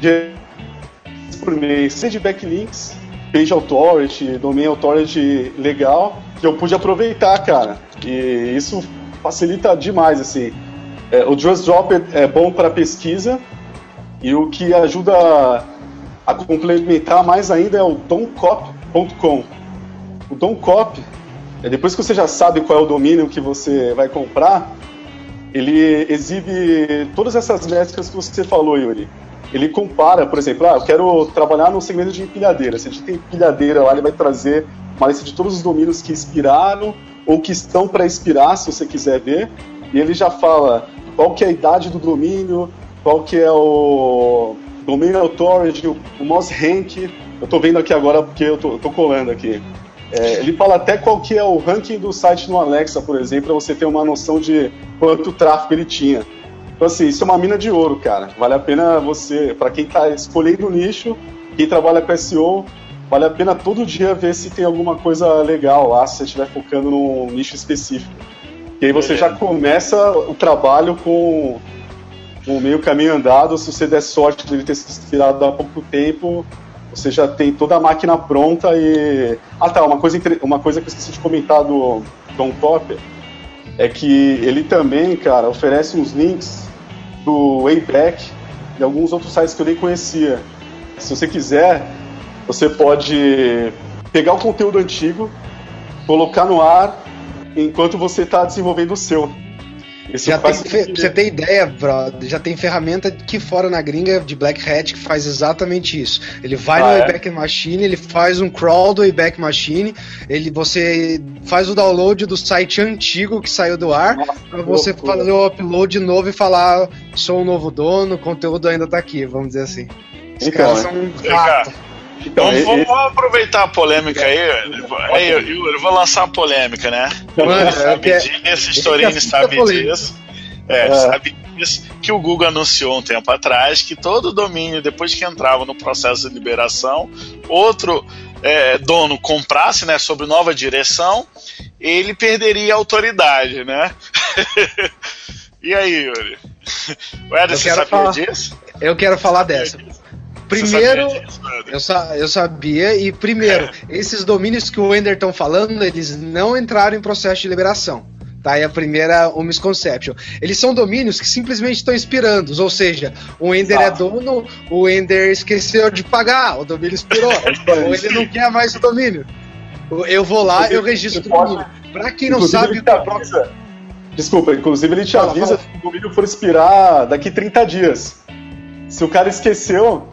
de por mês, seja de backlinks, page authority, domain authority legal, que eu pude aproveitar, cara. E isso facilita demais, assim. É, o Just Drop é bom para pesquisa e o que ajuda a, complementar mais ainda é o domcop.com. O Domcop, é, depois que você já sabe qual é o domínio que você vai comprar, ele exibe todas essas métricas que você falou, Yuri. Ele compara, por exemplo, ah, eu quero trabalhar no segmento de empilhadeira. Se a gente tem empilhadeira lá, ele vai trazer uma lista de todos os domínios que expiraram ou que estão para expirar, se você quiser ver, e ele já fala qual que é a idade do domínio, qual que é o Domain Authority, o, o Moz Rank, eu estou vendo aqui agora porque eu tô colando aqui. É, ele fala até qual que é o ranking do site no Alexa, por exemplo, para você ter uma noção de quanto tráfego ele tinha. Então, assim, isso é uma mina de ouro, cara. Vale a pena você, para quem está escolhendo o nicho, quem trabalha com SEO, vale a pena todo dia ver se tem alguma coisa legal lá, se você estiver focando num nicho específico. E aí você já começa o trabalho com o meio caminho andado. Se você der sorte de ele ter se inspirado há pouco tempo, você já tem toda a máquina pronta e. Ah tá, uma coisa, uma coisa que eu esqueci de comentar do Tom Popper é que ele também, cara, oferece uns links do Wayback e alguns outros sites que eu nem conhecia. Se você quiser, você pode pegar o conteúdo antigo, colocar no ar enquanto você está desenvolvendo o seu. Isso já tem, você tem ideia, brother? Já tem ferramenta que fora na gringa de Black Hat que faz exatamente isso. Ele vai ah, no é? Wayback Machine, ele faz um crawl do Wayback Machine, ele, você faz o download do site antigo que saiu do ar, para você loucura. fazer o upload novo e falar: sou um novo dono, o conteúdo ainda está aqui, vamos dizer assim. Os então, caras são um rato. Então, esse... vamos, aproveitar a polêmica aí. aí eu, eu, vou lançar a polêmica, né? Mano, sabe é disso, sabe disso. É, é, sabe disso que o Google anunciou um tempo atrás que todo domínio, depois que entrava no processo de liberação, outro é, dono comprasse, né, sobre nova direção, ele perderia a autoridade, né? e aí, Yuri? O Ederson sabia falar, disso? Eu quero falar dessa. Primeiro, eu, sa eu sabia, e primeiro, é. esses domínios que o Ender estão falando, eles não entraram em processo de liberação. Tá, é a primeira o misconception. Eles são domínios que simplesmente estão inspirando, ou seja, o Ender é dono, o Ender esqueceu de pagar, o domínio expirou, ou ele não quer mais o domínio. Eu vou lá, eu registro o domínio. Pra quem não sabe, avisa, Desculpa, inclusive ele te fala, avisa fala. que o domínio for expirar daqui 30 dias. Se o cara esqueceu,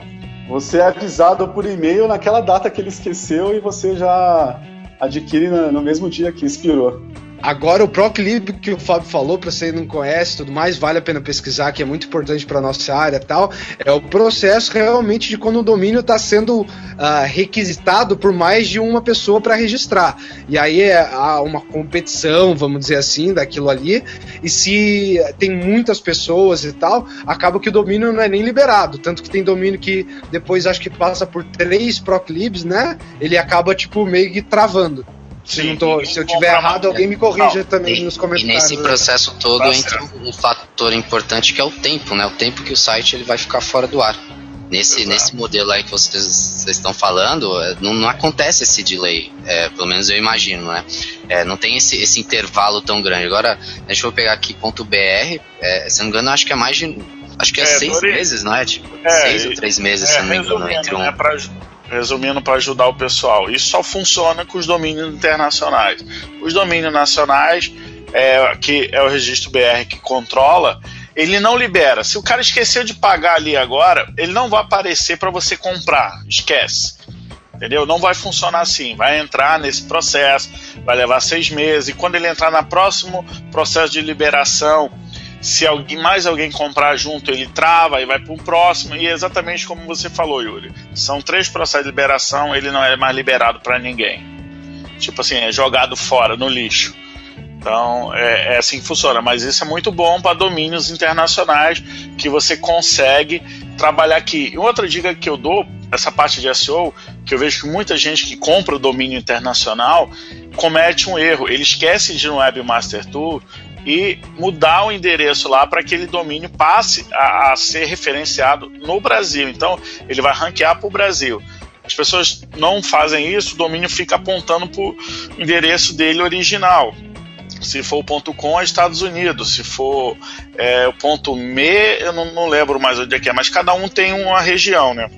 você é avisado por e-mail naquela data que ele esqueceu e você já adquire no mesmo dia que expirou. Agora, o ProClip que o Fábio falou, para você não conhece tudo mais, vale a pena pesquisar, que é muito importante para nossa área tal. É o processo realmente de quando o domínio está sendo uh, requisitado por mais de uma pessoa para registrar. E aí é, há uma competição, vamos dizer assim, daquilo ali. E se tem muitas pessoas e tal, acaba que o domínio não é nem liberado. Tanto que tem domínio que depois acho que passa por três ProClips, né? Ele acaba, tipo, meio que travando. Se, tô, se eu tiver errado, alguém me corrija não, também e, nos comentários. E nesse processo todo entra um fator importante que é o tempo, né? O tempo que o site ele vai ficar fora do ar. Nesse, nesse modelo aí que vocês, vocês estão falando, é, não, não, acontece esse delay, é, pelo menos eu imagino, né? É, não tem esse, esse intervalo tão grande. Agora, deixa eu pegar aqui ponto .br, é, se não me engano, acho que é mais de. Acho que é, é seis meses, não é? Tipo, é, seis ou três meses, se não me engano, entre um. Né, pra, resumindo, para ajudar o pessoal, isso só funciona com os domínios internacionais. Os domínios nacionais, é, que é o registro BR que controla, ele não libera. Se o cara esqueceu de pagar ali agora, ele não vai aparecer para você comprar. Esquece. Entendeu? Não vai funcionar assim. Vai entrar nesse processo, vai levar seis meses. E quando ele entrar no próximo processo de liberação, se alguém, mais alguém comprar junto, ele trava e vai para o próximo. E é exatamente como você falou, Yuri. São três processos de liberação, ele não é mais liberado para ninguém. Tipo assim, é jogado fora, no lixo. Então é, é, assim que funciona, mas isso é muito bom para domínios internacionais que você consegue trabalhar aqui. E outra dica que eu dou, essa parte de SEO, que eu vejo que muita gente que compra o domínio internacional comete um erro. Ele esquece de no Webmaster Tool e mudar o endereço lá para que aquele domínio passe a, a, ser referenciado no Brasil. Então ele vai ranquear para o Brasil. As pessoas não fazem isso, o domínio fica apontando para o endereço dele original. Se for o .com, é Estados Unidos. Se for é, o .me, eu não, não lembro mais onde é que é, mas cada um tem uma região, né?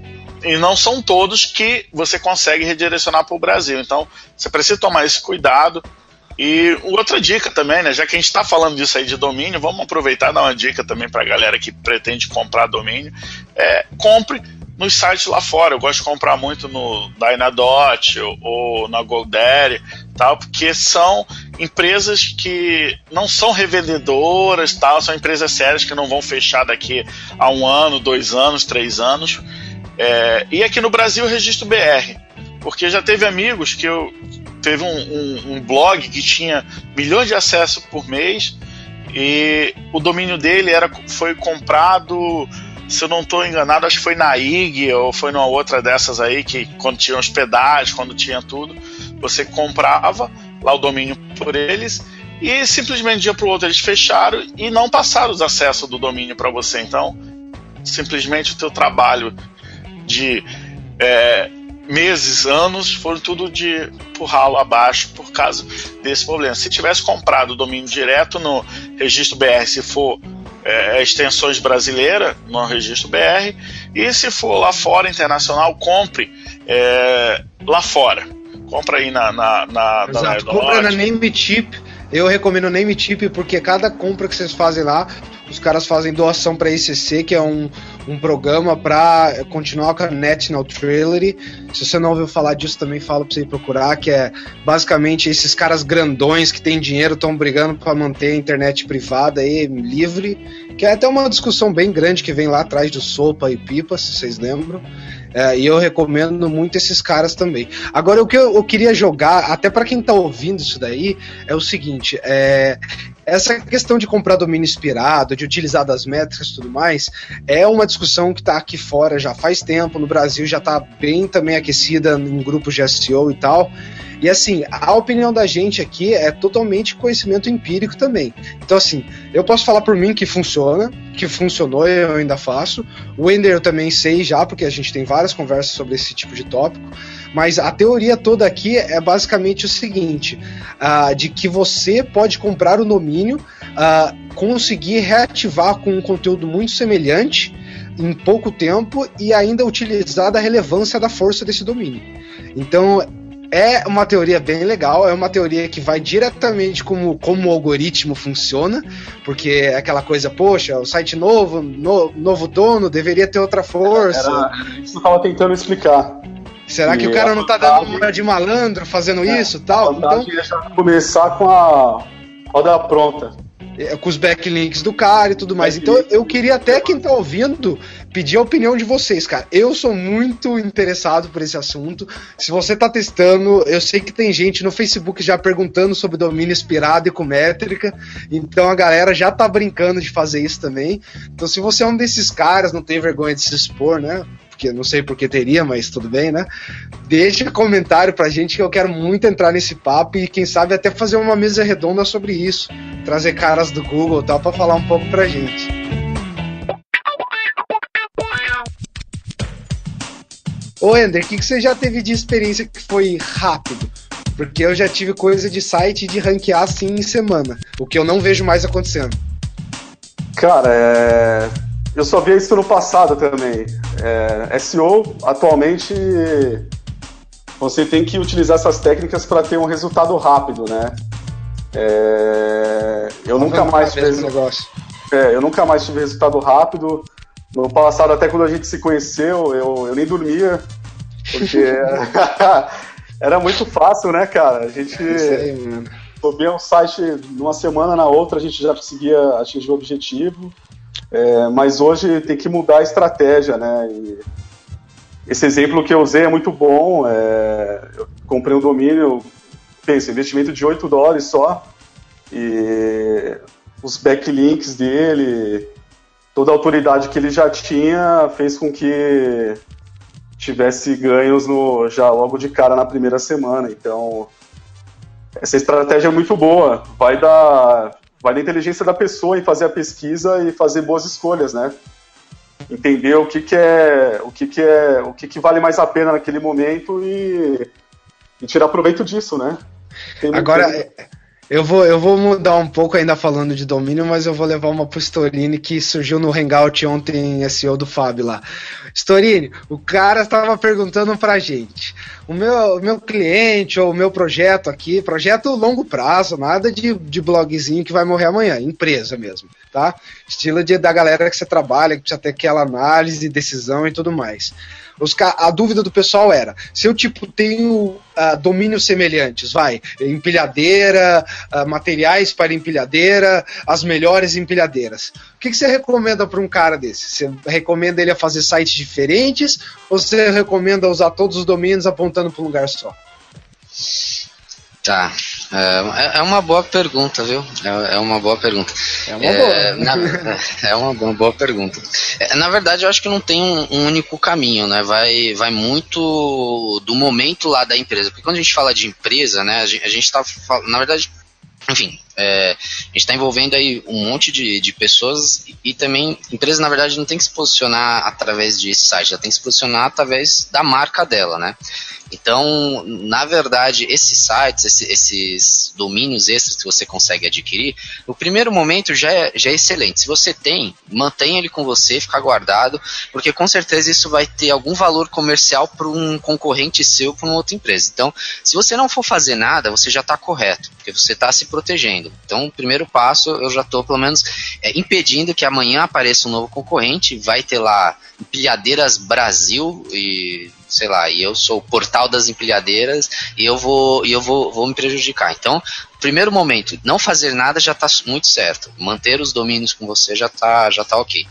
E não são todos que você consegue redirecionar para o Brasil. Então, você precisa tomar esse cuidado. E outra dica também, né? Já que a gente está falando disso aí de domínio, vamos aproveitar e dar uma dica também para a galera que pretende comprar domínio. É, compre nos sites lá fora. Eu gosto de comprar muito no Dynadot ou, ou na GoDaddy, tal, porque são empresas que não são revendedoras, tal, são empresas sérias que não vão fechar daqui a um ano, dois anos, três anos. É, e aqui no Brasil, registro BR, porque já teve amigos que eu teve um, um, um blog que tinha milhões de acessos por mês e o domínio dele era foi comprado se eu não estou enganado, acho que foi na IG ou foi numa outra dessas aí, que quando tinha hospedagem, quando tinha tudo, você comprava lá o domínio por eles e simplesmente de um dia para o outro eles fecharam e não passaram os acessos do domínio para você. Então, simplesmente o teu trabalho de é, meses, anos, foram tudo de por ralo abaixo por causa desse problema. Se tivesse comprado o domínio direto no registro BR, se for é, extensões brasileira no registro BR e se for lá fora internacional compre é, lá fora compra aí na na, na, Exato. na compra na Namecheap eu recomendo Namecheap porque cada compra que vocês fazem lá os caras fazem doação para ICC, que é um, um programa para continuar com a Net Neutrality. Se você não ouviu falar disso, também falo para você procurar, que é basicamente esses caras grandões que têm dinheiro estão brigando para manter a internet privada aí livre, que é até uma discussão bem grande que vem lá atrás do Sopa e Pipa, se vocês lembram. É, e eu recomendo muito esses caras também. Agora, o que eu, eu queria jogar, até para quem tá ouvindo isso daí, é o seguinte: é, essa questão de comprar domínio inspirado, de utilizar das métricas e tudo mais, é uma discussão que está aqui fora já faz tempo, no Brasil já está bem também aquecida em grupos de SEO e tal. E assim, a opinião da gente aqui é totalmente conhecimento empírico também. Então, assim, eu posso falar por mim que funciona, que funcionou, eu ainda faço. O Ender eu também sei já, porque a gente tem várias conversas sobre esse tipo de tópico. Mas a teoria toda aqui é basicamente o seguinte: uh, de que você pode comprar o domínio, uh, conseguir reativar com um conteúdo muito semelhante em pouco tempo e ainda utilizar da relevância da força desse domínio. Então é uma teoria bem legal, é uma teoria que vai diretamente como, como o algoritmo funciona, porque é aquela coisa, poxa, o site novo, no, novo dono, deveria ter outra força. Era, isso eu estava tentando explicar. Será que o cara não tá dando uma de malandro fazendo é, isso tal? Então, começar com a roda pronta. É, com os backlinks do cara e tudo mais. Então eu queria até quem tá ouvindo pedir a opinião de vocês, cara. Eu sou muito interessado por esse assunto. Se você tá testando, eu sei que tem gente no Facebook já perguntando sobre domínio inspirado e com métrica. Então a galera já tá brincando de fazer isso também. Então se você é um desses caras, não tem vergonha de se expor, né? Porque não sei por que teria, mas tudo bem, né? Deixa comentário pra gente que eu quero muito entrar nesse papo e quem sabe até fazer uma mesa redonda sobre isso, trazer caras do Google e tal para falar um pouco pra gente. Ô, Ender, o que, que você já teve de experiência que foi rápido? Porque eu já tive coisa de site de ranquear assim em semana, o que eu não vejo mais acontecendo. Cara, é... eu só vi isso no passado também. É... SEO, atualmente, você tem que utilizar essas técnicas para ter um resultado rápido, né? É... Eu nunca mais tive negócio. É, eu nunca mais tive resultado rápido. No passado, até quando a gente se conheceu, eu, eu nem dormia, porque era muito fácil, né, cara? A gente subia um site numa semana na outra, a gente já conseguia atingir o objetivo. É, mas hoje tem que mudar a estratégia, né? E esse exemplo que eu usei é muito bom. É, eu comprei um domínio, pensa, investimento de 8 dólares só, e os backlinks dele, toda a autoridade que ele já tinha fez com que tivesse ganhos no, já logo de cara na primeira semana. Então, essa estratégia é muito boa. Vai da, vai da inteligência da pessoa em fazer a pesquisa e fazer boas escolhas, né? Entender o que, que é, o que, que é, o que, que vale mais a pena naquele momento e, e tirar proveito disso, né? Agora, eu vou, eu vou mudar um pouco ainda falando de domínio, mas eu vou levar uma pro Storini que surgiu no Hangout ontem SEO do Fábio lá. Storini, o cara estava perguntando pra gente. O meu, meu cliente ou o meu projeto aqui, projeto longo prazo, nada de, de blogzinho que vai morrer amanhã, empresa mesmo, tá? Estilo de, da galera que você trabalha, que precisa ter aquela análise, decisão e tudo mais. Os, a dúvida do pessoal era: se eu tipo tenho uh, domínios semelhantes, vai, empilhadeira, uh, materiais para empilhadeira, as melhores empilhadeiras. O que, que você recomenda para um cara desse? Você recomenda ele a fazer sites diferentes ou você recomenda usar todos os domínios apontando para um lugar só? Tá. É, é uma boa pergunta, viu? É, é uma boa pergunta. É uma boa. É, na, é uma, uma, boa pergunta. É, na verdade, eu acho que não tem um, um, único caminho, né? Vai, vai muito do momento lá da empresa. Porque quando a gente fala de empresa, né? A gente, a gente tá Na verdade, enfim, é, a gente está envolvendo aí um monte de, de pessoas e, e também empresa na verdade não tem que se posicionar através de site, ela tem que se posicionar através da marca dela, né? Então, na verdade, esses sites, esses, domínios extras que você consegue adquirir, no primeiro momento já é, já é excelente. Se você tem, mantenha ele com você, fica guardado, porque com certeza isso vai ter algum valor comercial para um concorrente seu, para uma outra empresa. Então, se você não for fazer nada, você já está correto, porque você está se protegendo. Então, o primeiro passo, eu já estou, pelo menos, é, impedindo que amanhã apareça um novo concorrente, vai ter lá empilhadeiras Brasil e sei lá, e eu sou o portal das empilhadeiras e eu vou e eu vou, vou me prejudicar. Então, primeiro momento, não fazer nada já está muito certo. Manter os domínios com você já está já tá ok.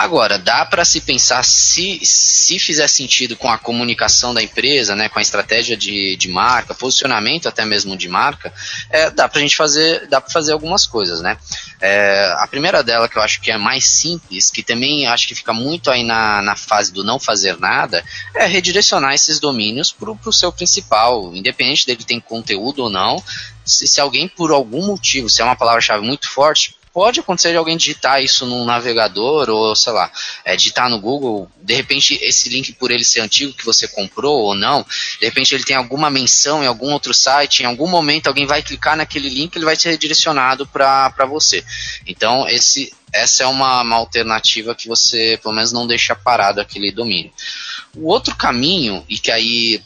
Agora, dá para se pensar se, se fizer sentido com a comunicação da empresa, né, com a estratégia de, de marca, posicionamento até mesmo de marca, é, dá para a gente fazer, dá para fazer algumas coisas, né? É, a primeira dela que eu acho que é mais simples, que também acho que fica muito aí na, na fase do não fazer nada, é redirecionar esses domínios para o seu principal, independente dele ter conteúdo ou não. Se, se alguém por algum motivo, se é uma palavra-chave muito forte, pode acontecer de alguém digitar isso num navegador ou, sei lá, é, digitar no Google, de repente esse link por ele ser antigo que você comprou ou não, de repente ele tem alguma menção em algum outro site, em algum momento alguém vai clicar naquele link, ele vai ser redirecionado para você. Então, esse, essa é uma, uma alternativa que você, pelo menos, não deixa parado aquele domínio. O outro caminho, e que aí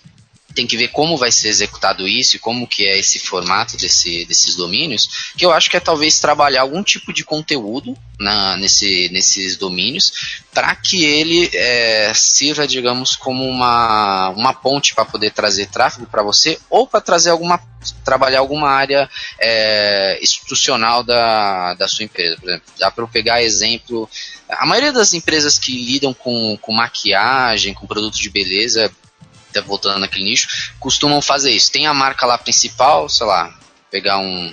tem que ver como vai ser executado isso e como que é esse formato desse, desses domínios, que eu acho que é talvez trabalhar algum tipo de conteúdo na, nesse, nesses domínios para que ele é, sirva, digamos, como uma, uma ponte para poder trazer tráfego para você ou para trazer alguma trabalhar alguma área é, institucional da, da sua empresa. Por exemplo, dá para eu pegar exemplo. A maioria das empresas que lidam com, com maquiagem, com produtos de beleza, tá voltando naquele nicho, costumam fazer isso. Tem a marca lá principal, sei lá, pegar um.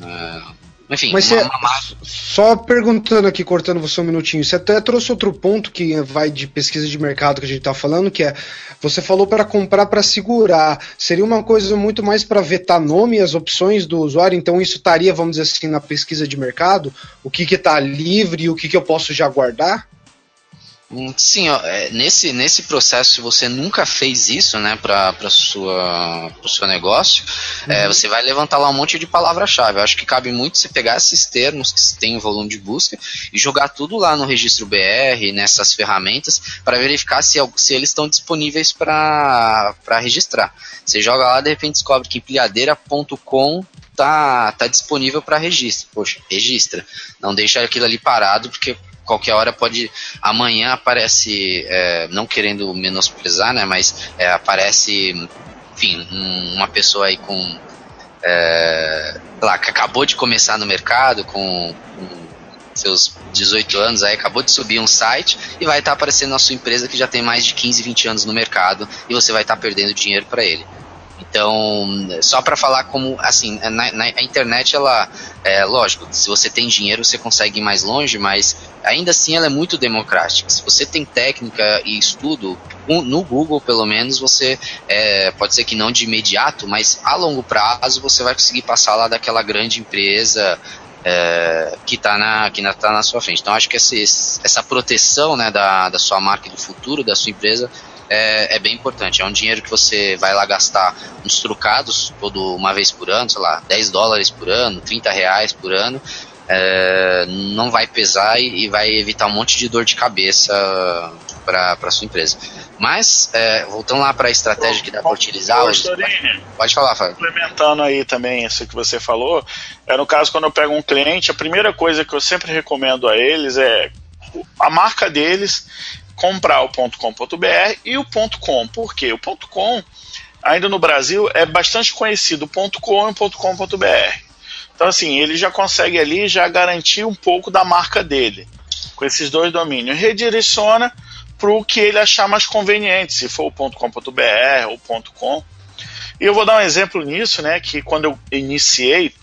Uh, enfim, Mas uma, uma só perguntando aqui, cortando você um minutinho, você até trouxe outro ponto que vai de pesquisa de mercado que a gente está falando, que é você falou para comprar para segurar. Seria uma coisa muito mais para vetar nome e as opções do usuário, então isso estaria, vamos dizer assim, na pesquisa de mercado? O que está livre e o que, que eu posso já guardar? Sim, ó, é, nesse, nesse processo, se você nunca fez isso, né, para o seu negócio, é, uhum. é, você vai levantar lá um monte de palavra-chave. Eu acho que cabe muito você pegar esses termos que tem volume de busca e jogar tudo lá no registro BR, nessas ferramentas, para verificar se, se eles estão disponíveis para registrar. Você joga lá, de repente descobre que empilhadeira.com tá, tá disponível para registro. Poxa, registra. Não deixa aquilo ali parado, porque qualquer hora pode. Amanhã aparece, é, não querendo menosprezar, né? Mas é, aparece, enfim, um, uma pessoa aí com. É, lá, que acabou de começar no mercado, com, com seus 18 anos aí, acabou de subir um site e vai estar tá aparecendo na sua empresa que já tem mais de 15, 20 anos no mercado e você vai estar tá perdendo dinheiro para ele. Então, só para falar como, assim, na, na, a internet, ela, é lógico, se você tem dinheiro, você consegue ir mais longe, mas ainda assim ela é muito democrática. Se você tem técnica e estudo, no Google, pelo menos, você, é, pode ser que não de imediato, mas a longo prazo você vai conseguir passar lá daquela grande empresa é, que está na, que tá na sua frente. Então, acho que essa, essa proteção né, da, da sua marca e do futuro da sua empresa é, é, bem importante. É um dinheiro que você vai lá gastar uns trucados todo uma vez por ano, sei lá, 10 dólares por ano, 30 reais por ano. É, não vai pesar e, e, vai evitar um monte de dor de cabeça para sua empresa. Mas, é, voltando lá para a estratégia que dá para utilizar. Hoje, pode, pode falar, Fábio. Complementando aí também isso que você falou, é no caso quando eu pego um cliente, a primeira coisa que eu sempre recomendo a eles é a marca deles comprar o .com.br e o .com. Por quê? O .com, ainda no Brasil, é bastante conhecido o .com e o .com.br. Então, assim, ele já consegue ali já garantir um pouco da marca dele com esses dois domínios. Redireciona para o que ele achar mais conveniente, se for o .com.br ou .com. E eu vou dar um exemplo nisso, né, que quando eu iniciei,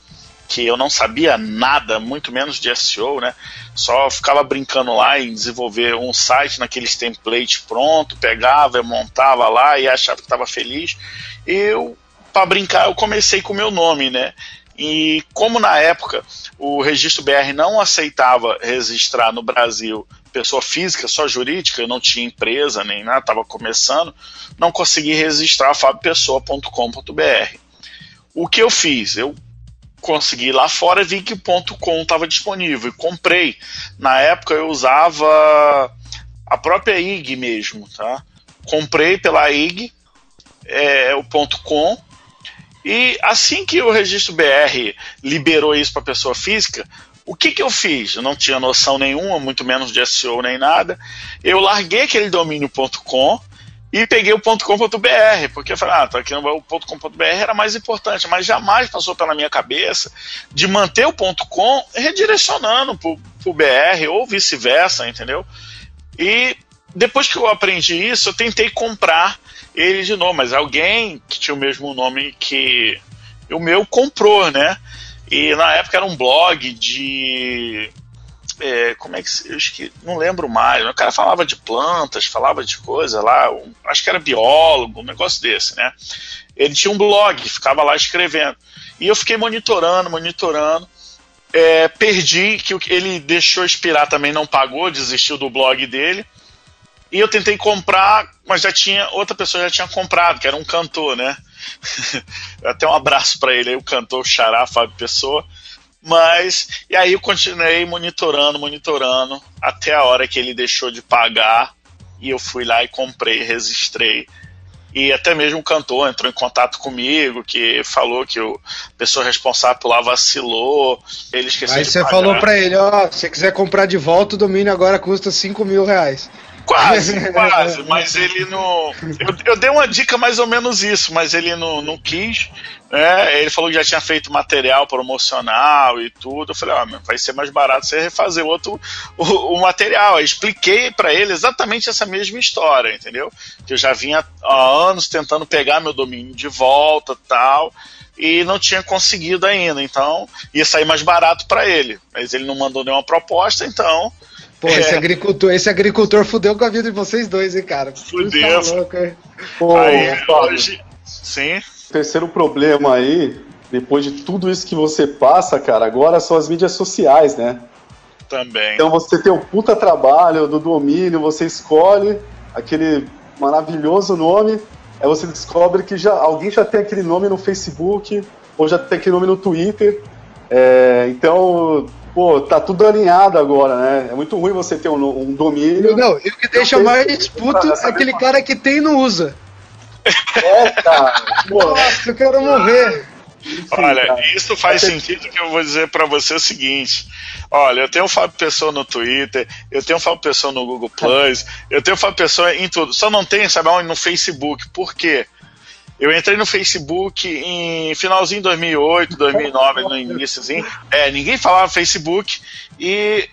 que eu não sabia nada, muito menos de SEO, né? Só ficava brincando lá em desenvolver um site naqueles templates pronto, pegava, montava lá e achava que estava feliz. Eu, para brincar, eu comecei com o meu nome, né? E como na época o registro BR não aceitava registrar no Brasil pessoa física, só jurídica, eu não tinha empresa nem nada, estava começando, não consegui registrar fabpessoa.com.br. O que eu fiz? Eu consegui lá fora vi que ponto .com estava disponível e comprei. Na época eu usava a própria IG mesmo, tá? Comprei pela IG é, o ponto .com e assim que o registro BR liberou isso para pessoa física, o que, que eu fiz? Eu não tinha noção nenhuma, muito menos de SEO nem nada. Eu larguei aquele domínio .com e peguei o .com.br, porque eu falei, ah, tá aqui no .com.br era mais importante, mas jamais passou pela minha cabeça de manter o .com redirecionando pro, pro BR ou vice-versa, entendeu? E depois que eu aprendi isso, eu tentei comprar ele de novo, mas alguém que tinha o mesmo nome que o meu comprou, né? E na época era um blog de é, como é que eu acho que não lembro mais. O cara falava de plantas, falava de coisa lá, um, acho que era biólogo, um negócio desse, né? Ele tinha um blog, ficava lá escrevendo. E eu fiquei monitorando, monitorando. É, perdi que ele deixou expirar também, não pagou, desistiu do blog dele. E eu tentei comprar, mas já tinha outra pessoa já tinha comprado, que era um cantor, né? Até um abraço para ele aí, o cantor Xará Fábio Pessoa. Mas, e aí eu continuei monitorando, monitorando, até a hora que ele deixou de pagar, e eu fui lá e comprei, registrei. E até mesmo o cantor entrou em contato comigo, que falou que o pessoa responsável por lá vacilou, ele esqueceu Aí você falou para ele, ó, se você quiser comprar de volta, o domínio agora custa 5 mil reais. Quase, quase, mas ele não. Eu, eu, dei uma dica mais ou menos isso, mas ele não, não quis. Né? Ele falou que já tinha feito material promocional e tudo. Eu falei, ah, vai ser mais barato você refazer outro o, o material. Eu expliquei para ele exatamente essa mesma história, entendeu? Que eu já vinha há anos tentando pegar meu domínio de volta tal e não tinha conseguido ainda. Então ia sair mais barato para ele. Mas ele não mandou nenhuma proposta, então Pô, esse é. agricultor, esse agricultor fudeu com a vida de vocês dois, hein, cara? Fudeu. Tá louco, hein? Pô, aí, hoje, sim. Terceiro problema aí, depois de tudo isso que você passa, cara, agora são as mídias sociais, né? Também. Então você tem o puta trabalho do domínio, você escolhe aquele maravilhoso nome, aí você descobre que já alguém já tem aquele nome no Facebook, ou já tem aquele nome no Twitter. É, então, pô, tá tudo alinhado agora, né? É muito ruim você ter um, um domínio. Não, e o que deixa mais puto é aquele cara que tem e não usa. É, cara. Nossa, eu quero morrer. Olha, cara. isso faz sentido que eu vou dizer pra você o seguinte. Olha, eu tenho o Fábio Pessoa no Twitter, eu tenho o Fábio Pessoa no Google Plus, eu tenho o Fábio Pessoa em tudo. Só não tenho, sabe onde? No Facebook. Por quê? Eu entrei no Facebook em finalzinho de 2008, 2009, no iníciozinho. É, ninguém falava Facebook e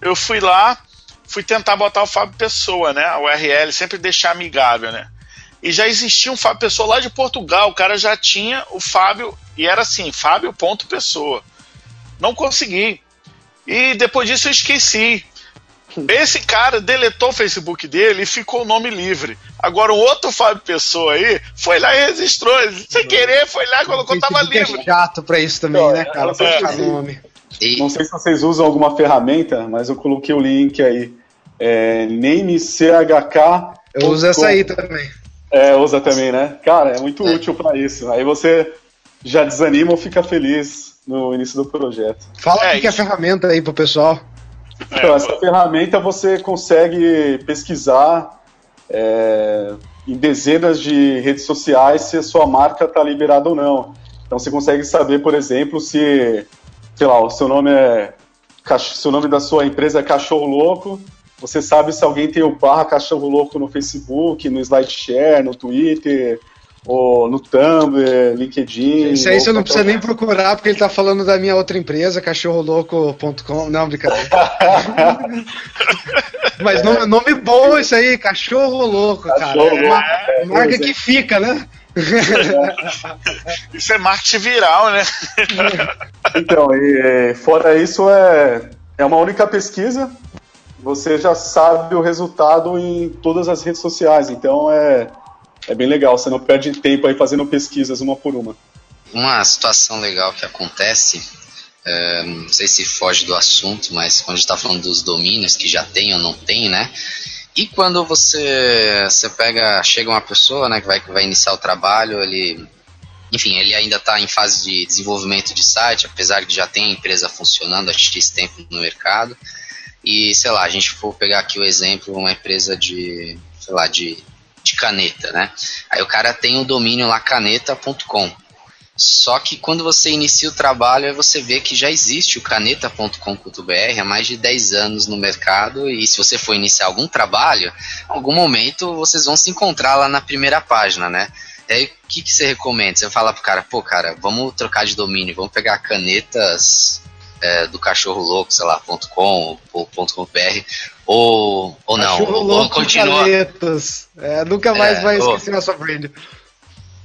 eu fui lá, fui tentar botar o Fábio Pessoa, né? A URL, sempre deixar amigável, né? E já existia um Fábio Pessoa lá de Portugal, o cara já tinha o Fábio, e era assim, Fábio ponto Pessoa. Não consegui. E depois disso eu esqueci. Esse cara deletou o Facebook dele e ficou o nome livre. Agora o outro Fábio Pessoa aí foi lá e registrou. Sem querer, foi lá e colocou, tava é livre. chato pra isso também, Não, né, cara? é, Pra é. nome. E, Não sei se vocês usam alguma ferramenta, mas eu coloquei o link aí. É, NameCHK. Eu uso essa aí também. É, usa também, né? Cara, é muito É. útil pra isso. Aí você já desanima ou fica feliz no início do projeto. Fala É, o que é a ferramenta aí pro pessoal. Então, É, essa ferramenta você consegue pesquisar é, em dezenas de redes sociais se a sua marca está liberada ou não. Então você consegue saber, por exemplo, se, sei lá, o seu nome é se o nome da sua empresa é Cachorro Louco, você sabe se alguém tem o barra Cachorro Louco no Facebook, no SlideShare, no Twitter, ou no Tumblr, LinkedIn. Isso aí você não precisa nem procurar, porque ele tá falando da minha outra empresa, cachorrolouco.com. Não, brincadeira. Mas nome, nome bom isso aí, cachorro louco, cara. Cachorro É uma Louco, é, marca é. que fica, né? Isso é marketing viral, né? Então, e, é, fora isso, é, é uma única pesquisa. Você já sabe o resultado em todas as redes sociais. Então, é, é bem legal. Você não perde tempo aí fazendo pesquisas uma por uma. uma situação legal que acontece, é, não sei se foge do assunto, mas quando a gente está falando dos domínios que já tem ou não tem, né? E quando você, você pega, chega uma pessoa, né, que vai, que vai iniciar o trabalho, ele, enfim, ele ainda está em fase de desenvolvimento de site, apesar de já tem a empresa funcionando há X tempo no mercado. E, sei lá, a gente for pegar aqui o exemplo, uma empresa de, sei lá, de, de caneta, né? Aí o cara tem o domínio lá caneta.com. Só que quando você inicia o trabalho, você vê que já existe o caneta.com.br há mais de 10 anos no mercado e se você for iniciar algum trabalho, em algum momento vocês vão se encontrar lá na primeira página, né? E aí, o que, que você recomenda? Você fala pro cara, pô, cara, vamos trocar de domínio, vamos pegar canetas é, do cachorro louco, sei lá, .com ou .com.br, ou, ou não, Cachorro ou, ou louco continua. É, nunca mais É, vai ô. esquecer nossa brand.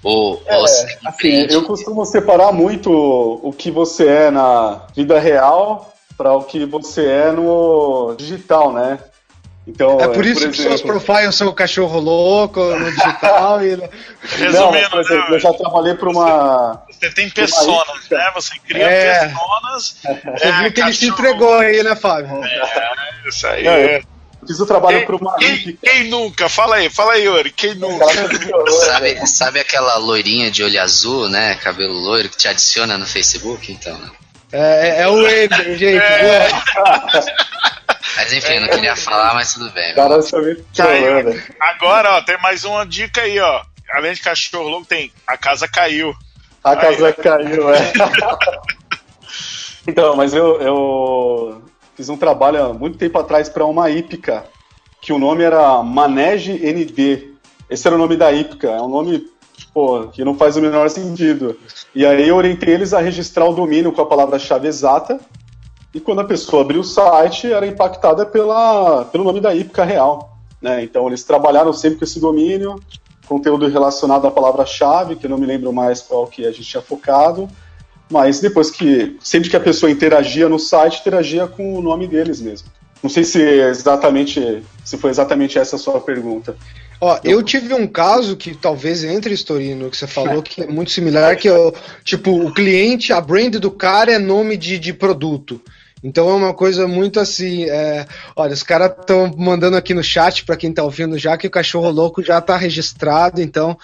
ou, ou você Assim, eu costumo separar muito o que você é na vida real para o que você é no digital, né? Então, É por isso que seus exemplo- profiles são o cachorro louco no digital e. Não, Resumindo, por exemplo, né, eu já trabalhei para uma. você tem personas, né? Você cria É. personas. Você é, viu que ele se entregou aí, né, Fábio? É, isso aí. Não, eu fiz o trabalho para uma. Quem, quem nunca? Fala aí, fala aí, Yuri. Quem nunca? Sabe, sabe aquela loirinha de olho azul, né? Cabelo loiro que te adiciona no Facebook? Então, né? É, é o Waver, gente. É. Mas enfim, eu não queria falar, mas tudo bem. Cara, você me trolando. Agora, ó, tem mais uma dica aí, ó. Além de cachorro louco, tem A Casa Caiu. A casa caiu, é. então, mas eu, eu fiz um trabalho há muito tempo atrás para uma hípica, que o nome era Manege ND. Esse era o nome da hípica, é um nome pô, que não faz o menor sentido. E aí eu orientei eles a registrar o domínio com a palavra-chave exata, e quando a pessoa abriu o site, era impactada pela, pelo nome da hípica real. Né? Então eles trabalharam sempre com esse domínio, conteúdo relacionado à palavra-chave, que eu não me lembro mais qual que a gente tinha focado, mas depois que, sempre que a pessoa interagia no site, interagia com o nome deles mesmo. Não sei se exatamente, se foi exatamente essa a sua pergunta. Ó, eu tive um caso que talvez entre, Storino, que você falou, que é muito similar, que é tipo, o cliente, a brand do cara é nome de, de produto. Então é uma coisa muito assim. É... Olha, os caras estão mandando aqui no chat para quem tá ouvindo já que o cachorro louco já tá registrado, então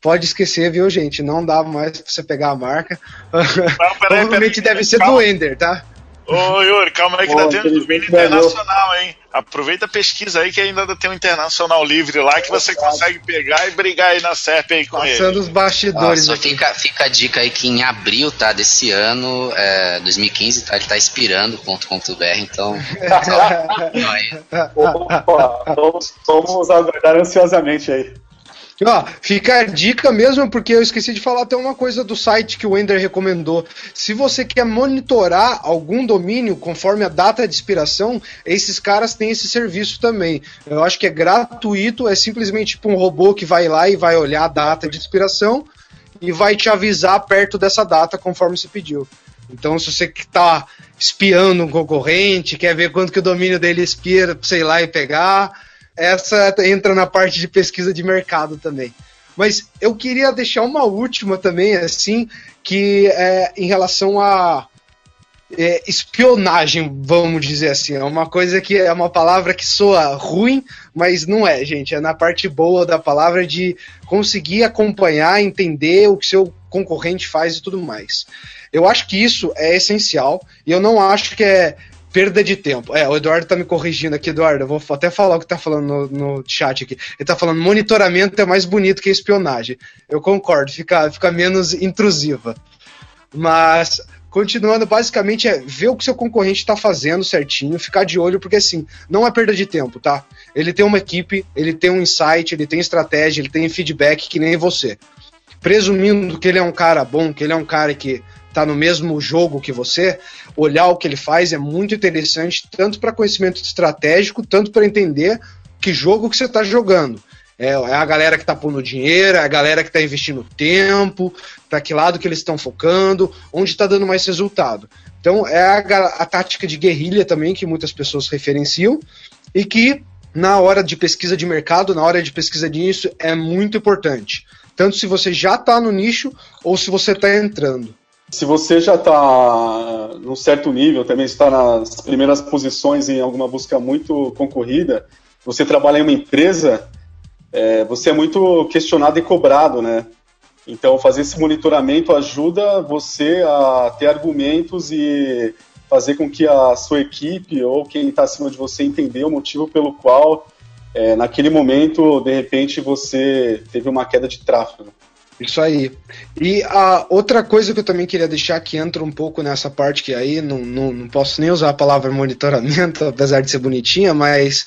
pode esquecer, viu, gente? Não dá mais pra você pegar a marca. Não, peraí, Provavelmente peraí, deve ser calma. do Ender, tá? Ô, Yuri, calma aí que tá tendo domínio internacional, hein? Aproveita a pesquisa aí que ainda tem um internacional livre lá que você consegue pegar e brigar aí na SERP aí com Passando ele. Passando os bastidores. Nossa, fica, fica a dica aí que em abril, tá, desse ano, é, 2015, tá, ele tá expirando.com.br, então. Opa, vamos, vamos aguardar ansiosamente aí. Ó, fica a dica mesmo, porque eu esqueci de falar até uma coisa do site que o Ender recomendou. Se você quer monitorar algum domínio conforme a data de expiração, esses caras têm esse serviço também. Eu acho que é gratuito, é simplesmente tipo um robô que vai lá e vai olhar a data de expiração e vai te avisar perto dessa data conforme você pediu. Então, se você está espiando um concorrente, quer ver quanto que o domínio dele expira, sei lá, e pegar essa entra na parte de pesquisa de mercado também. Mas eu queria deixar uma última também, assim, que é em relação a é, espionagem, vamos dizer assim. É uma coisa que é uma palavra que soa ruim, mas não é, gente. É na parte boa da palavra de conseguir acompanhar, entender o que seu concorrente faz e tudo mais. Eu acho que isso é essencial e eu não acho que é perda de tempo. É, o Eduardo tá me corrigindo aqui, Eduardo. Eu vou até falar o que tá falando no, no, chat aqui. Ele tá falando monitoramento é mais bonito que espionagem. Eu concordo, fica, fica menos intrusiva. Mas, continuando, basicamente é ver o que seu concorrente está fazendo certinho, ficar de olho, porque assim, não é perda de tempo, tá? Ele tem uma equipe, ele tem um insight, ele tem estratégia, ele tem feedback que nem você. Presumindo que ele é um cara bom, que ele é um cara que tá no mesmo jogo que você, olhar o que ele faz é muito interessante, tanto para conhecimento estratégico, tanto para entender que jogo que você está jogando. É, é, a galera que está pondo dinheiro, é a galera que está investindo tempo, para que lado que eles estão focando, onde está dando mais resultado. Então é a, a tática de guerrilha também que muitas pessoas referenciam e que na hora de pesquisa de mercado, na hora de pesquisa disso, é muito importante. Tanto se você já está no nicho ou se você está entrando se você já está num certo nível, também está nas primeiras posições em alguma busca muito concorrida, você trabalha em uma empresa, é, você é muito questionado e cobrado, né? Então, fazer esse monitoramento ajuda você a ter argumentos e fazer com que a sua equipe ou quem está acima de você entender o motivo pelo qual, é, naquele momento, de repente, você teve uma queda de tráfego. Isso aí. E a outra coisa que eu também queria deixar que entra um pouco nessa parte que aí não, não, não posso nem usar a palavra monitoramento, apesar de ser bonitinha, mas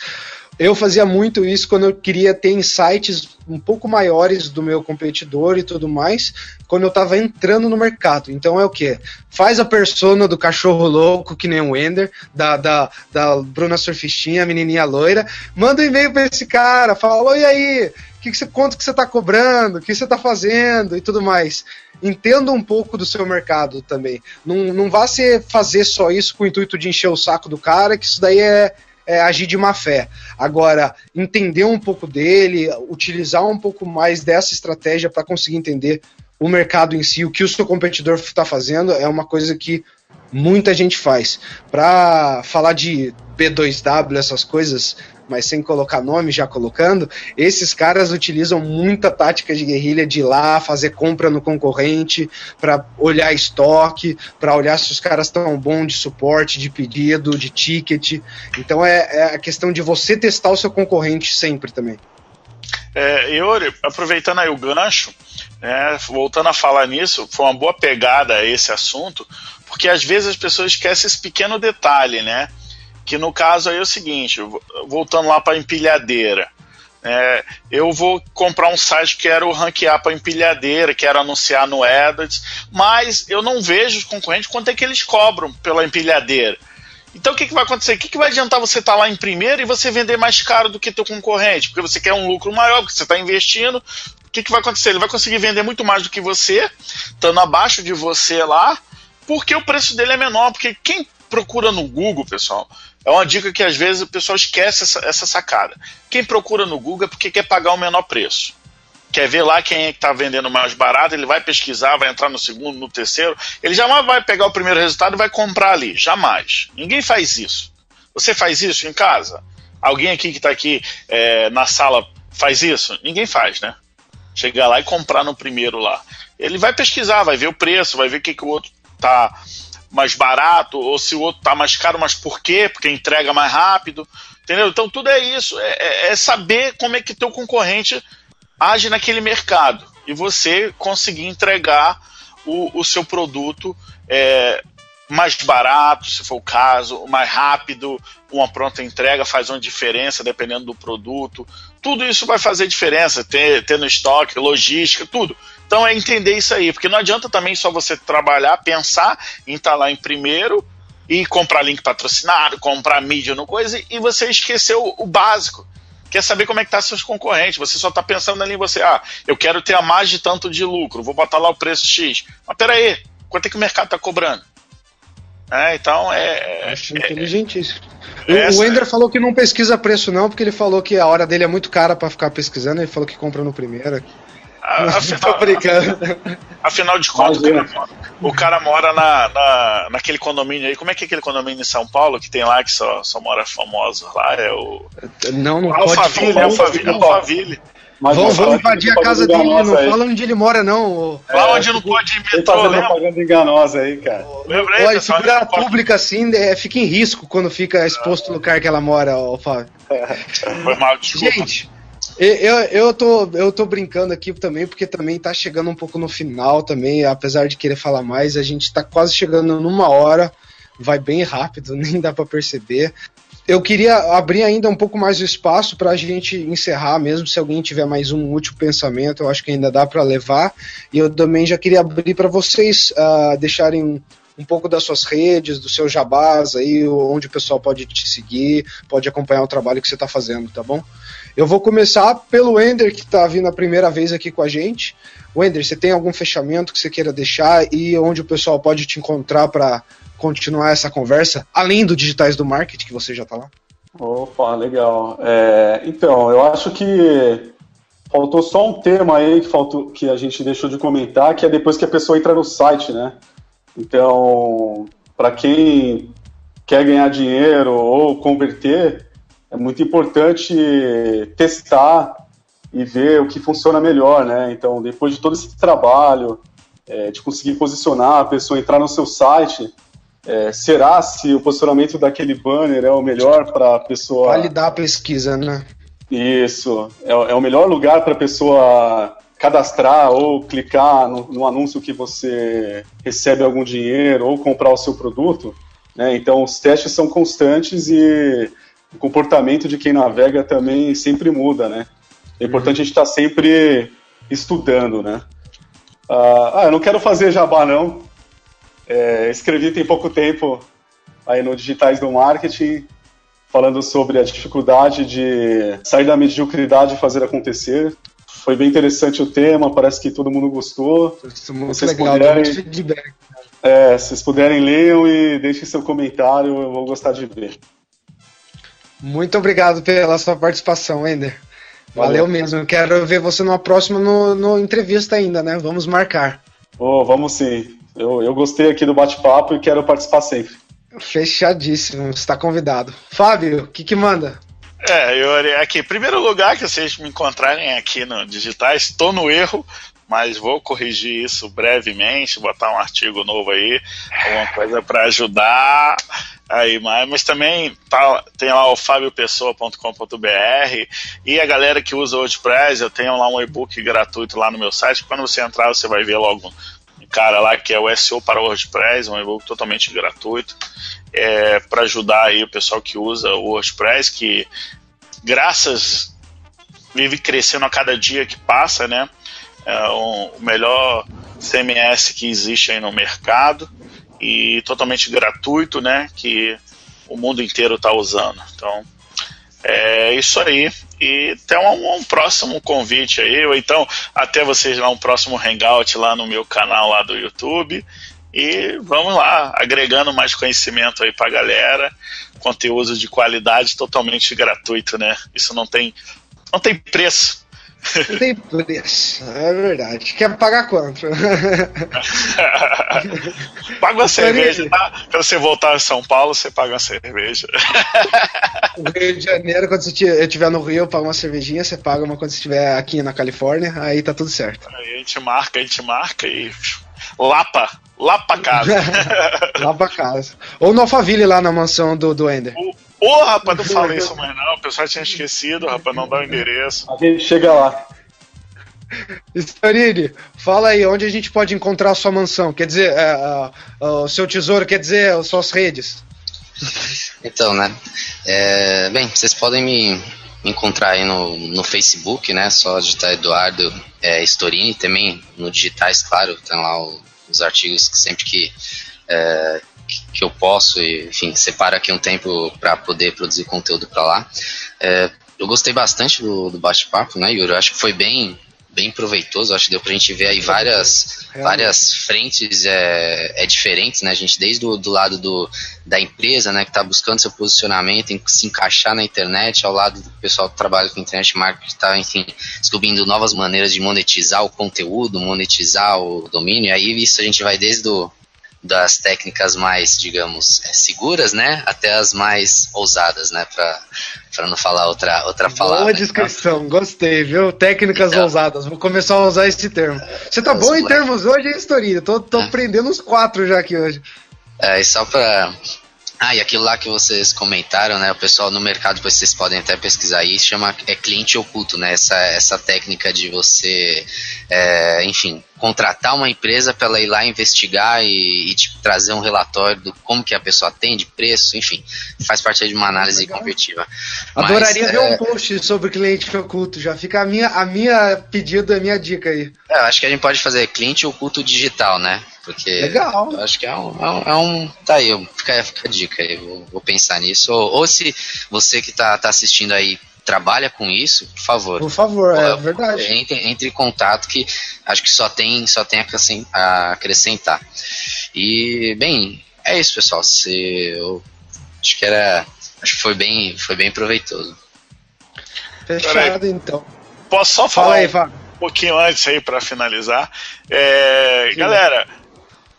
eu fazia muito isso quando eu queria ter insights um pouco maiores do meu competidor e tudo mais, quando eu estava entrando no mercado. Então é o que? Faz a persona do cachorro louco, que nem o Ender, da, da, da Bruna Surfistinha, a menininha loira, manda um e-mail para esse cara, fala, e aí, que, que você, quanto que você está cobrando, o que você está fazendo e tudo mais. Entenda um pouco do seu mercado também. Não, não vá ser fazer só isso com o intuito de encher o saco do cara, que isso daí é, é agir de má fé. Agora, entender um pouco dele, utilizar um pouco mais dessa estratégia para conseguir entender o mercado em si, o que o seu competidor está fazendo, é uma coisa que muita gente faz. Para falar de B2W, essas coisas, mas sem colocar nome, já colocando, esses caras utilizam muita tática de guerrilha de ir lá fazer compra no concorrente, para olhar estoque, para olhar se os caras estão bom de suporte, de pedido, de ticket. Então é, é a questão de você testar o seu concorrente sempre também. É, Yuri, aproveitando aí o gancho, né, voltando a falar nisso, foi uma boa pegada esse assunto, porque às vezes as pessoas esquecem esse pequeno detalhe, né? Que no caso aí é o seguinte, voltando lá para empilhadeira. É, eu vou comprar um site que quero ranquear para empilhadeira, quero anunciar no AdWords, mas eu não vejo os concorrentes quanto é que eles cobram pela empilhadeira. Então o que, que vai acontecer? O que, que vai adiantar você estar tá lá em primeiro e você vender mais caro do que teu concorrente? Porque você quer um lucro maior, porque você está investindo. O que, que vai acontecer? Ele vai conseguir vender muito mais do que você, estando abaixo de você lá, porque o preço dele é menor. Porque quem procura no Google, pessoal, é uma dica que às vezes o pessoal esquece essa, essa sacada. Quem procura no Google é porque quer pagar o menor preço. quer ver lá quem é que está vendendo mais barato, ele vai pesquisar, vai entrar no segundo, no terceiro, ele jamais vai pegar o primeiro resultado e vai comprar ali, jamais. Ninguém faz isso. Você faz isso em casa? Alguém aqui que está aqui é, na sala faz isso? Ninguém faz, né? Chegar lá e comprar no primeiro lá. Ele vai pesquisar, vai ver o preço, vai ver o que, que o outro tá mais barato, ou se o outro tá mais caro, mas por quê? Porque entrega mais rápido. Entendeu? Então tudo é isso, é, é, é saber como é que teu concorrente age naquele mercado e você conseguir entregar o, o seu produto é, mais barato, se for o caso, mais rápido, uma pronta entrega faz uma diferença dependendo do produto. Tudo isso vai fazer diferença, ter, ter no estoque, logística, tudo. Então é entender isso aí, porque não adianta também só você trabalhar, pensar em estar lá em primeiro e comprar link patrocinado, comprar mídia no coisa, e você esqueceu o básico. Quer saber como é que tá seus concorrentes? Você só está pensando ali em você, ah, eu quero ter a mais de tanto de lucro, vou botar lá o preço X. Mas peraí, quanto é que o mercado está cobrando? É, então é. Acho é, inteligentíssimo. É, o Ender falou que não pesquisa preço, não, porque ele falou que a hora dele é muito cara para ficar pesquisando, ele falou que compra no primeiro. Afinal, afinal de contas, o cara mora na, na, naquele condomínio aí. Como é que é aquele condomínio em São Paulo que tem lá que só, só mora famoso lá? É o. Não, não Alphaville, pode Alphaville, Alphaville. Mas vamos, vamos invadir a casa dele, não aí. fala onde ele mora, não. Lá onde não pode ir metrô, fazendo propaganda enganosa aí, cara. Lembra aí, Olha, figura pública assim, é, fica em risco quando fica exposto no lugar que ela mora, ó, Fábio. Foi mal, desculpa. Gente, eu, eu, tô, eu tô brincando aqui também, porque também tá chegando um pouco no final também, apesar de querer falar mais, a gente tá quase chegando numa hora, vai bem rápido, nem dá para perceber. Eu queria abrir ainda um pouco mais o espaço para a gente encerrar, mesmo se alguém tiver mais um último pensamento, eu acho que ainda dá para levar. E eu também já queria abrir para vocês uh, deixarem um, pouco das suas redes, do seu jabás aí, onde o pessoal pode te seguir, pode acompanhar o trabalho que você está fazendo, tá bom? Eu vou começar pelo Ender, que está vindo a primeira vez aqui com a gente. Wender, você tem algum fechamento que você queira deixar e onde o pessoal pode te encontrar para continuar essa conversa, além do Digitais do Marketing, que você já está lá? Opa, legal. É, então, eu acho que faltou só um tema aí que, faltou, que a gente deixou de comentar, que é depois que a pessoa entra no site, né? Então, para quem quer ganhar dinheiro ou converter, é muito importante testar e ver o que funciona melhor, né? Então, depois de todo esse trabalho é, de conseguir posicionar a pessoa entrar no seu site, é, será se o posicionamento daquele banner é o melhor para a pessoa validar a pesquisa, né? Isso é, é o melhor lugar para a pessoa cadastrar ou clicar no, no, anúncio que você recebe algum dinheiro ou comprar o seu produto. Né? Então, os testes são constantes e o comportamento de quem navega também sempre muda, né? É importante uhum. a gente estar tá sempre estudando, né? Ah, eu não quero fazer jabá, não. É, escrevi tem pouco tempo aí no Digitais do Marketing, falando sobre a dificuldade de sair da mediocridade e fazer acontecer. Foi bem interessante o tema, parece que todo mundo gostou. Isso muito vocês legal, puderem, feedback. É, se vocês puderem, leiam e deixem seu comentário, eu vou gostar de ver. Muito obrigado pela sua participação, Ender. Valeu, Valeu mesmo. quero ver você numa próxima no, no entrevista ainda, né? Vamos marcar. Oh, vamos sim. Eu, eu gostei aqui do bate-papo e quero participar sempre. Fechadíssimo, está convidado. Fábio, o que, que manda? É, eu aqui, primeiro lugar que vocês me encontrarem aqui no Digitais, estou no erro, mas vou corrigir isso brevemente, botar um artigo novo aí, alguma coisa para ajudar aí, mas, mas também tá, tem lá o fabiopessoa.com.br e a galera que usa o WordPress, eu tenho lá um e-book gratuito lá no meu site, quando você entrar você vai ver logo um cara lá que é o SEO para o WordPress, um e-book totalmente gratuito, é, para ajudar aí o pessoal que usa o WordPress, que graças vive crescendo a cada dia que passa, né? É um, o melhor CMS que existe aí no mercado e totalmente gratuito, né? Que o mundo inteiro está usando. Então, é isso aí. E até um, um, próximo convite aí, ou então até vocês lá um próximo hangout lá no meu canal lá do YouTube. E vamos lá, agregando mais conhecimento aí pra galera, conteúdo de qualidade totalmente gratuito, né? Isso não tem, não tem preço. Não tem preço, é verdade. Quer pagar quanto? paga uma cerveja, tá? Quando você voltar a São Paulo, você paga uma cerveja. Rio de Janeiro, quando você estiver no Rio, eu pago uma cervejinha, você paga uma quando você estiver aqui na Califórnia, aí tá tudo certo. Aí a gente marca, a gente marca e. Lapa, lá pra casa. lá pra casa. Ou no Alphaville, lá na mansão do, do Ender. Ô, oh, rapaz, não fala isso mais não. O pessoal tinha esquecido, rapaz, não dá o endereço. A gente chega lá. Storini, fala aí, onde a gente pode encontrar a sua mansão? Quer dizer, é, o seu tesouro, quer dizer, as suas redes. Então, né? É, bem, vocês podem me, me, encontrar aí no, no Facebook, né? Só digitar Eduardo é, Storini, também no Digitais, claro, tem lá o, os artigos que sempre que, é, que eu posso, e, enfim, separo aqui um tempo para poder produzir conteúdo para lá. É, eu gostei bastante do, do bate-papo, né, Yuri? Eu acho que foi bem bem proveitoso. Acho que deu pra gente ver aí várias, várias frentes é, é diferentes, né? A gente desde o do lado do, da empresa, né, que está buscando seu posicionamento, em se encaixar na internet, ao lado do pessoal que trabalha com internet marketing, que está, enfim, descobrindo novas maneiras de monetizar o conteúdo, monetizar o domínio. E aí isso a gente vai desde o das técnicas mais, digamos, é, seguras, né, até as mais ousadas, né, para não falar outra outra palavra. Boa descrição, então. gostei, viu? Técnicas então, ousadas. Vou começar a usar esse termo. Você tá bom em termos hoje, hein, Storinha? Tô, tô é. aprendendo uns quatro já aqui hoje. É, e só para ah, e aquilo lá que vocês comentaram, né? O pessoal no mercado, depois vocês podem até pesquisar aí, chama é cliente oculto, né? Essa, essa técnica de você, é, enfim, contratar uma empresa para ela ir lá investigar e, e tipo, trazer um relatório do como que a pessoa atende, preço, enfim, faz parte de uma análise Legal. competitiva. Adoraria Mas, ver é... um post sobre cliente oculto, já fica a minha, a minha pedido, a minha dica aí. É, eu acho que a gente pode fazer cliente oculto digital, né? Porque Legal. eu acho que é um, é um, é um tá aí, fica, fica a dica aí, vou, vou pensar nisso. Ou, ou, se você que tá, tá assistindo aí trabalha com isso, por favor. Por favor, é verdade. Entre, entre em contato que acho que só tem, só tem a acrescentar. E, bem, é isso, pessoal. Se, eu acho que era. Acho que foi bem, foi bem proveitoso. Fechado, então. Posso só falar Fala aí, um pouquinho antes aí para finalizar? É, galera,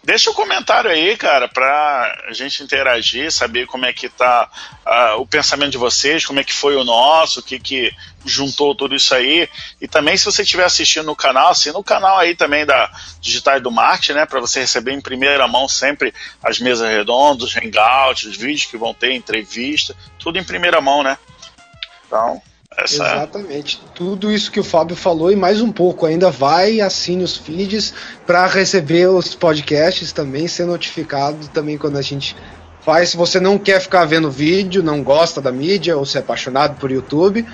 Deixa o um comentário aí, cara, pra gente interagir, saber como é que tá uh, o pensamento de vocês, como é que foi o nosso, o que que juntou tudo isso aí. E também se você estiver assistindo no canal, assina no canal aí também da Digitais do Marketing, né, para você receber em primeira mão sempre as mesas redondas, os hangouts, os vídeos que vão ter, entrevista, tudo em primeira mão, né? Então, essa... Exatamente. Tudo isso que o Fábio falou e mais um pouco. Ainda vai, assine os feeds para receber os podcasts também, ser notificado também quando a gente faz. Se você não quer ficar vendo vídeo, não gosta da mídia ou se é apaixonado por YouTube,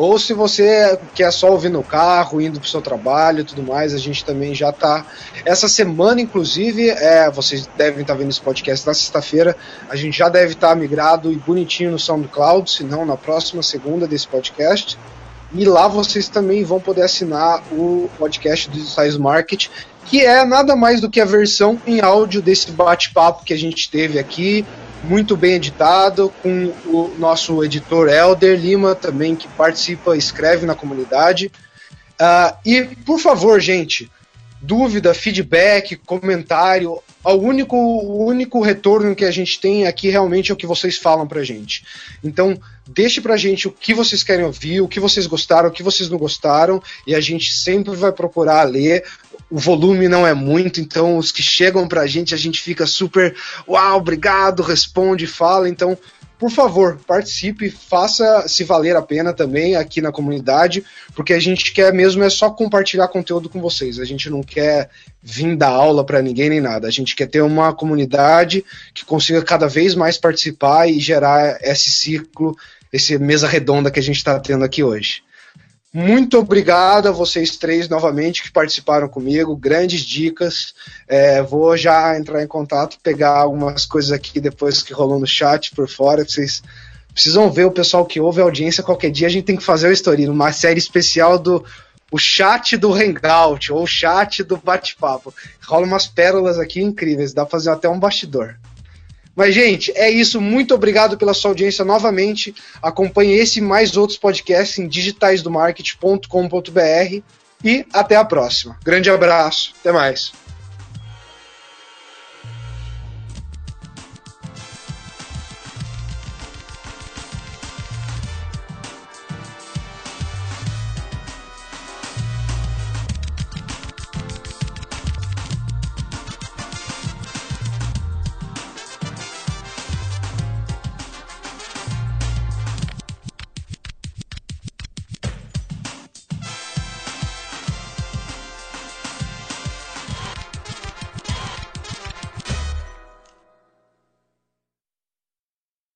ou se você quer só ouvir no carro, indo para o seu trabalho e tudo mais, a gente também já está. Essa semana, inclusive, é, vocês devem estar tá vendo esse podcast na sexta-feira, a gente já deve estar tá migrado e bonitinho no SoundCloud, se não na próxima segunda desse podcast. E lá vocês também vão poder assinar o podcast do Size Market, que é nada mais do que a versão em áudio desse bate-papo que a gente teve aqui, muito bem editado, com o nosso editor Elder Lima também, que participa, escreve na comunidade. Uh, e, por favor, gente, dúvida, feedback, comentário, o único, o único retorno que a gente tem aqui realmente é o que vocês falam pra gente. Então, deixe pra gente o que vocês querem ouvir, o que vocês gostaram, o que vocês não gostaram, e a gente sempre vai procurar ler o volume não é muito, então os que chegam pra gente, a gente fica super, uau, obrigado, responde, fala, então, por favor, participe, faça se valer a pena também aqui na comunidade, porque a gente quer mesmo é só compartilhar conteúdo com vocês. A gente não quer vir dar aula para ninguém nem nada. A gente quer ter uma comunidade que consiga cada vez mais participar e gerar esse ciclo, esse mesa redonda que a gente está tendo aqui hoje. Muito obrigado a vocês três novamente que participaram comigo. Grandes dicas. É, vou já entrar em contato, pegar algumas coisas aqui depois que rolou no chat por fora. Vocês precisam ver o pessoal que ouve a audiência. Qualquer dia a gente tem que fazer o Story, uma série especial do o chat do Hangout ou o chat do bate-papo. Rola umas pérolas aqui incríveis. Dá pra fazer até um bastidor. Mas, gente, é isso. Muito obrigado pela sua audiência novamente. Acompanhe esse e mais outros podcasts em digitaisdomarket.com.br e até a próxima. Grande abraço. Até mais.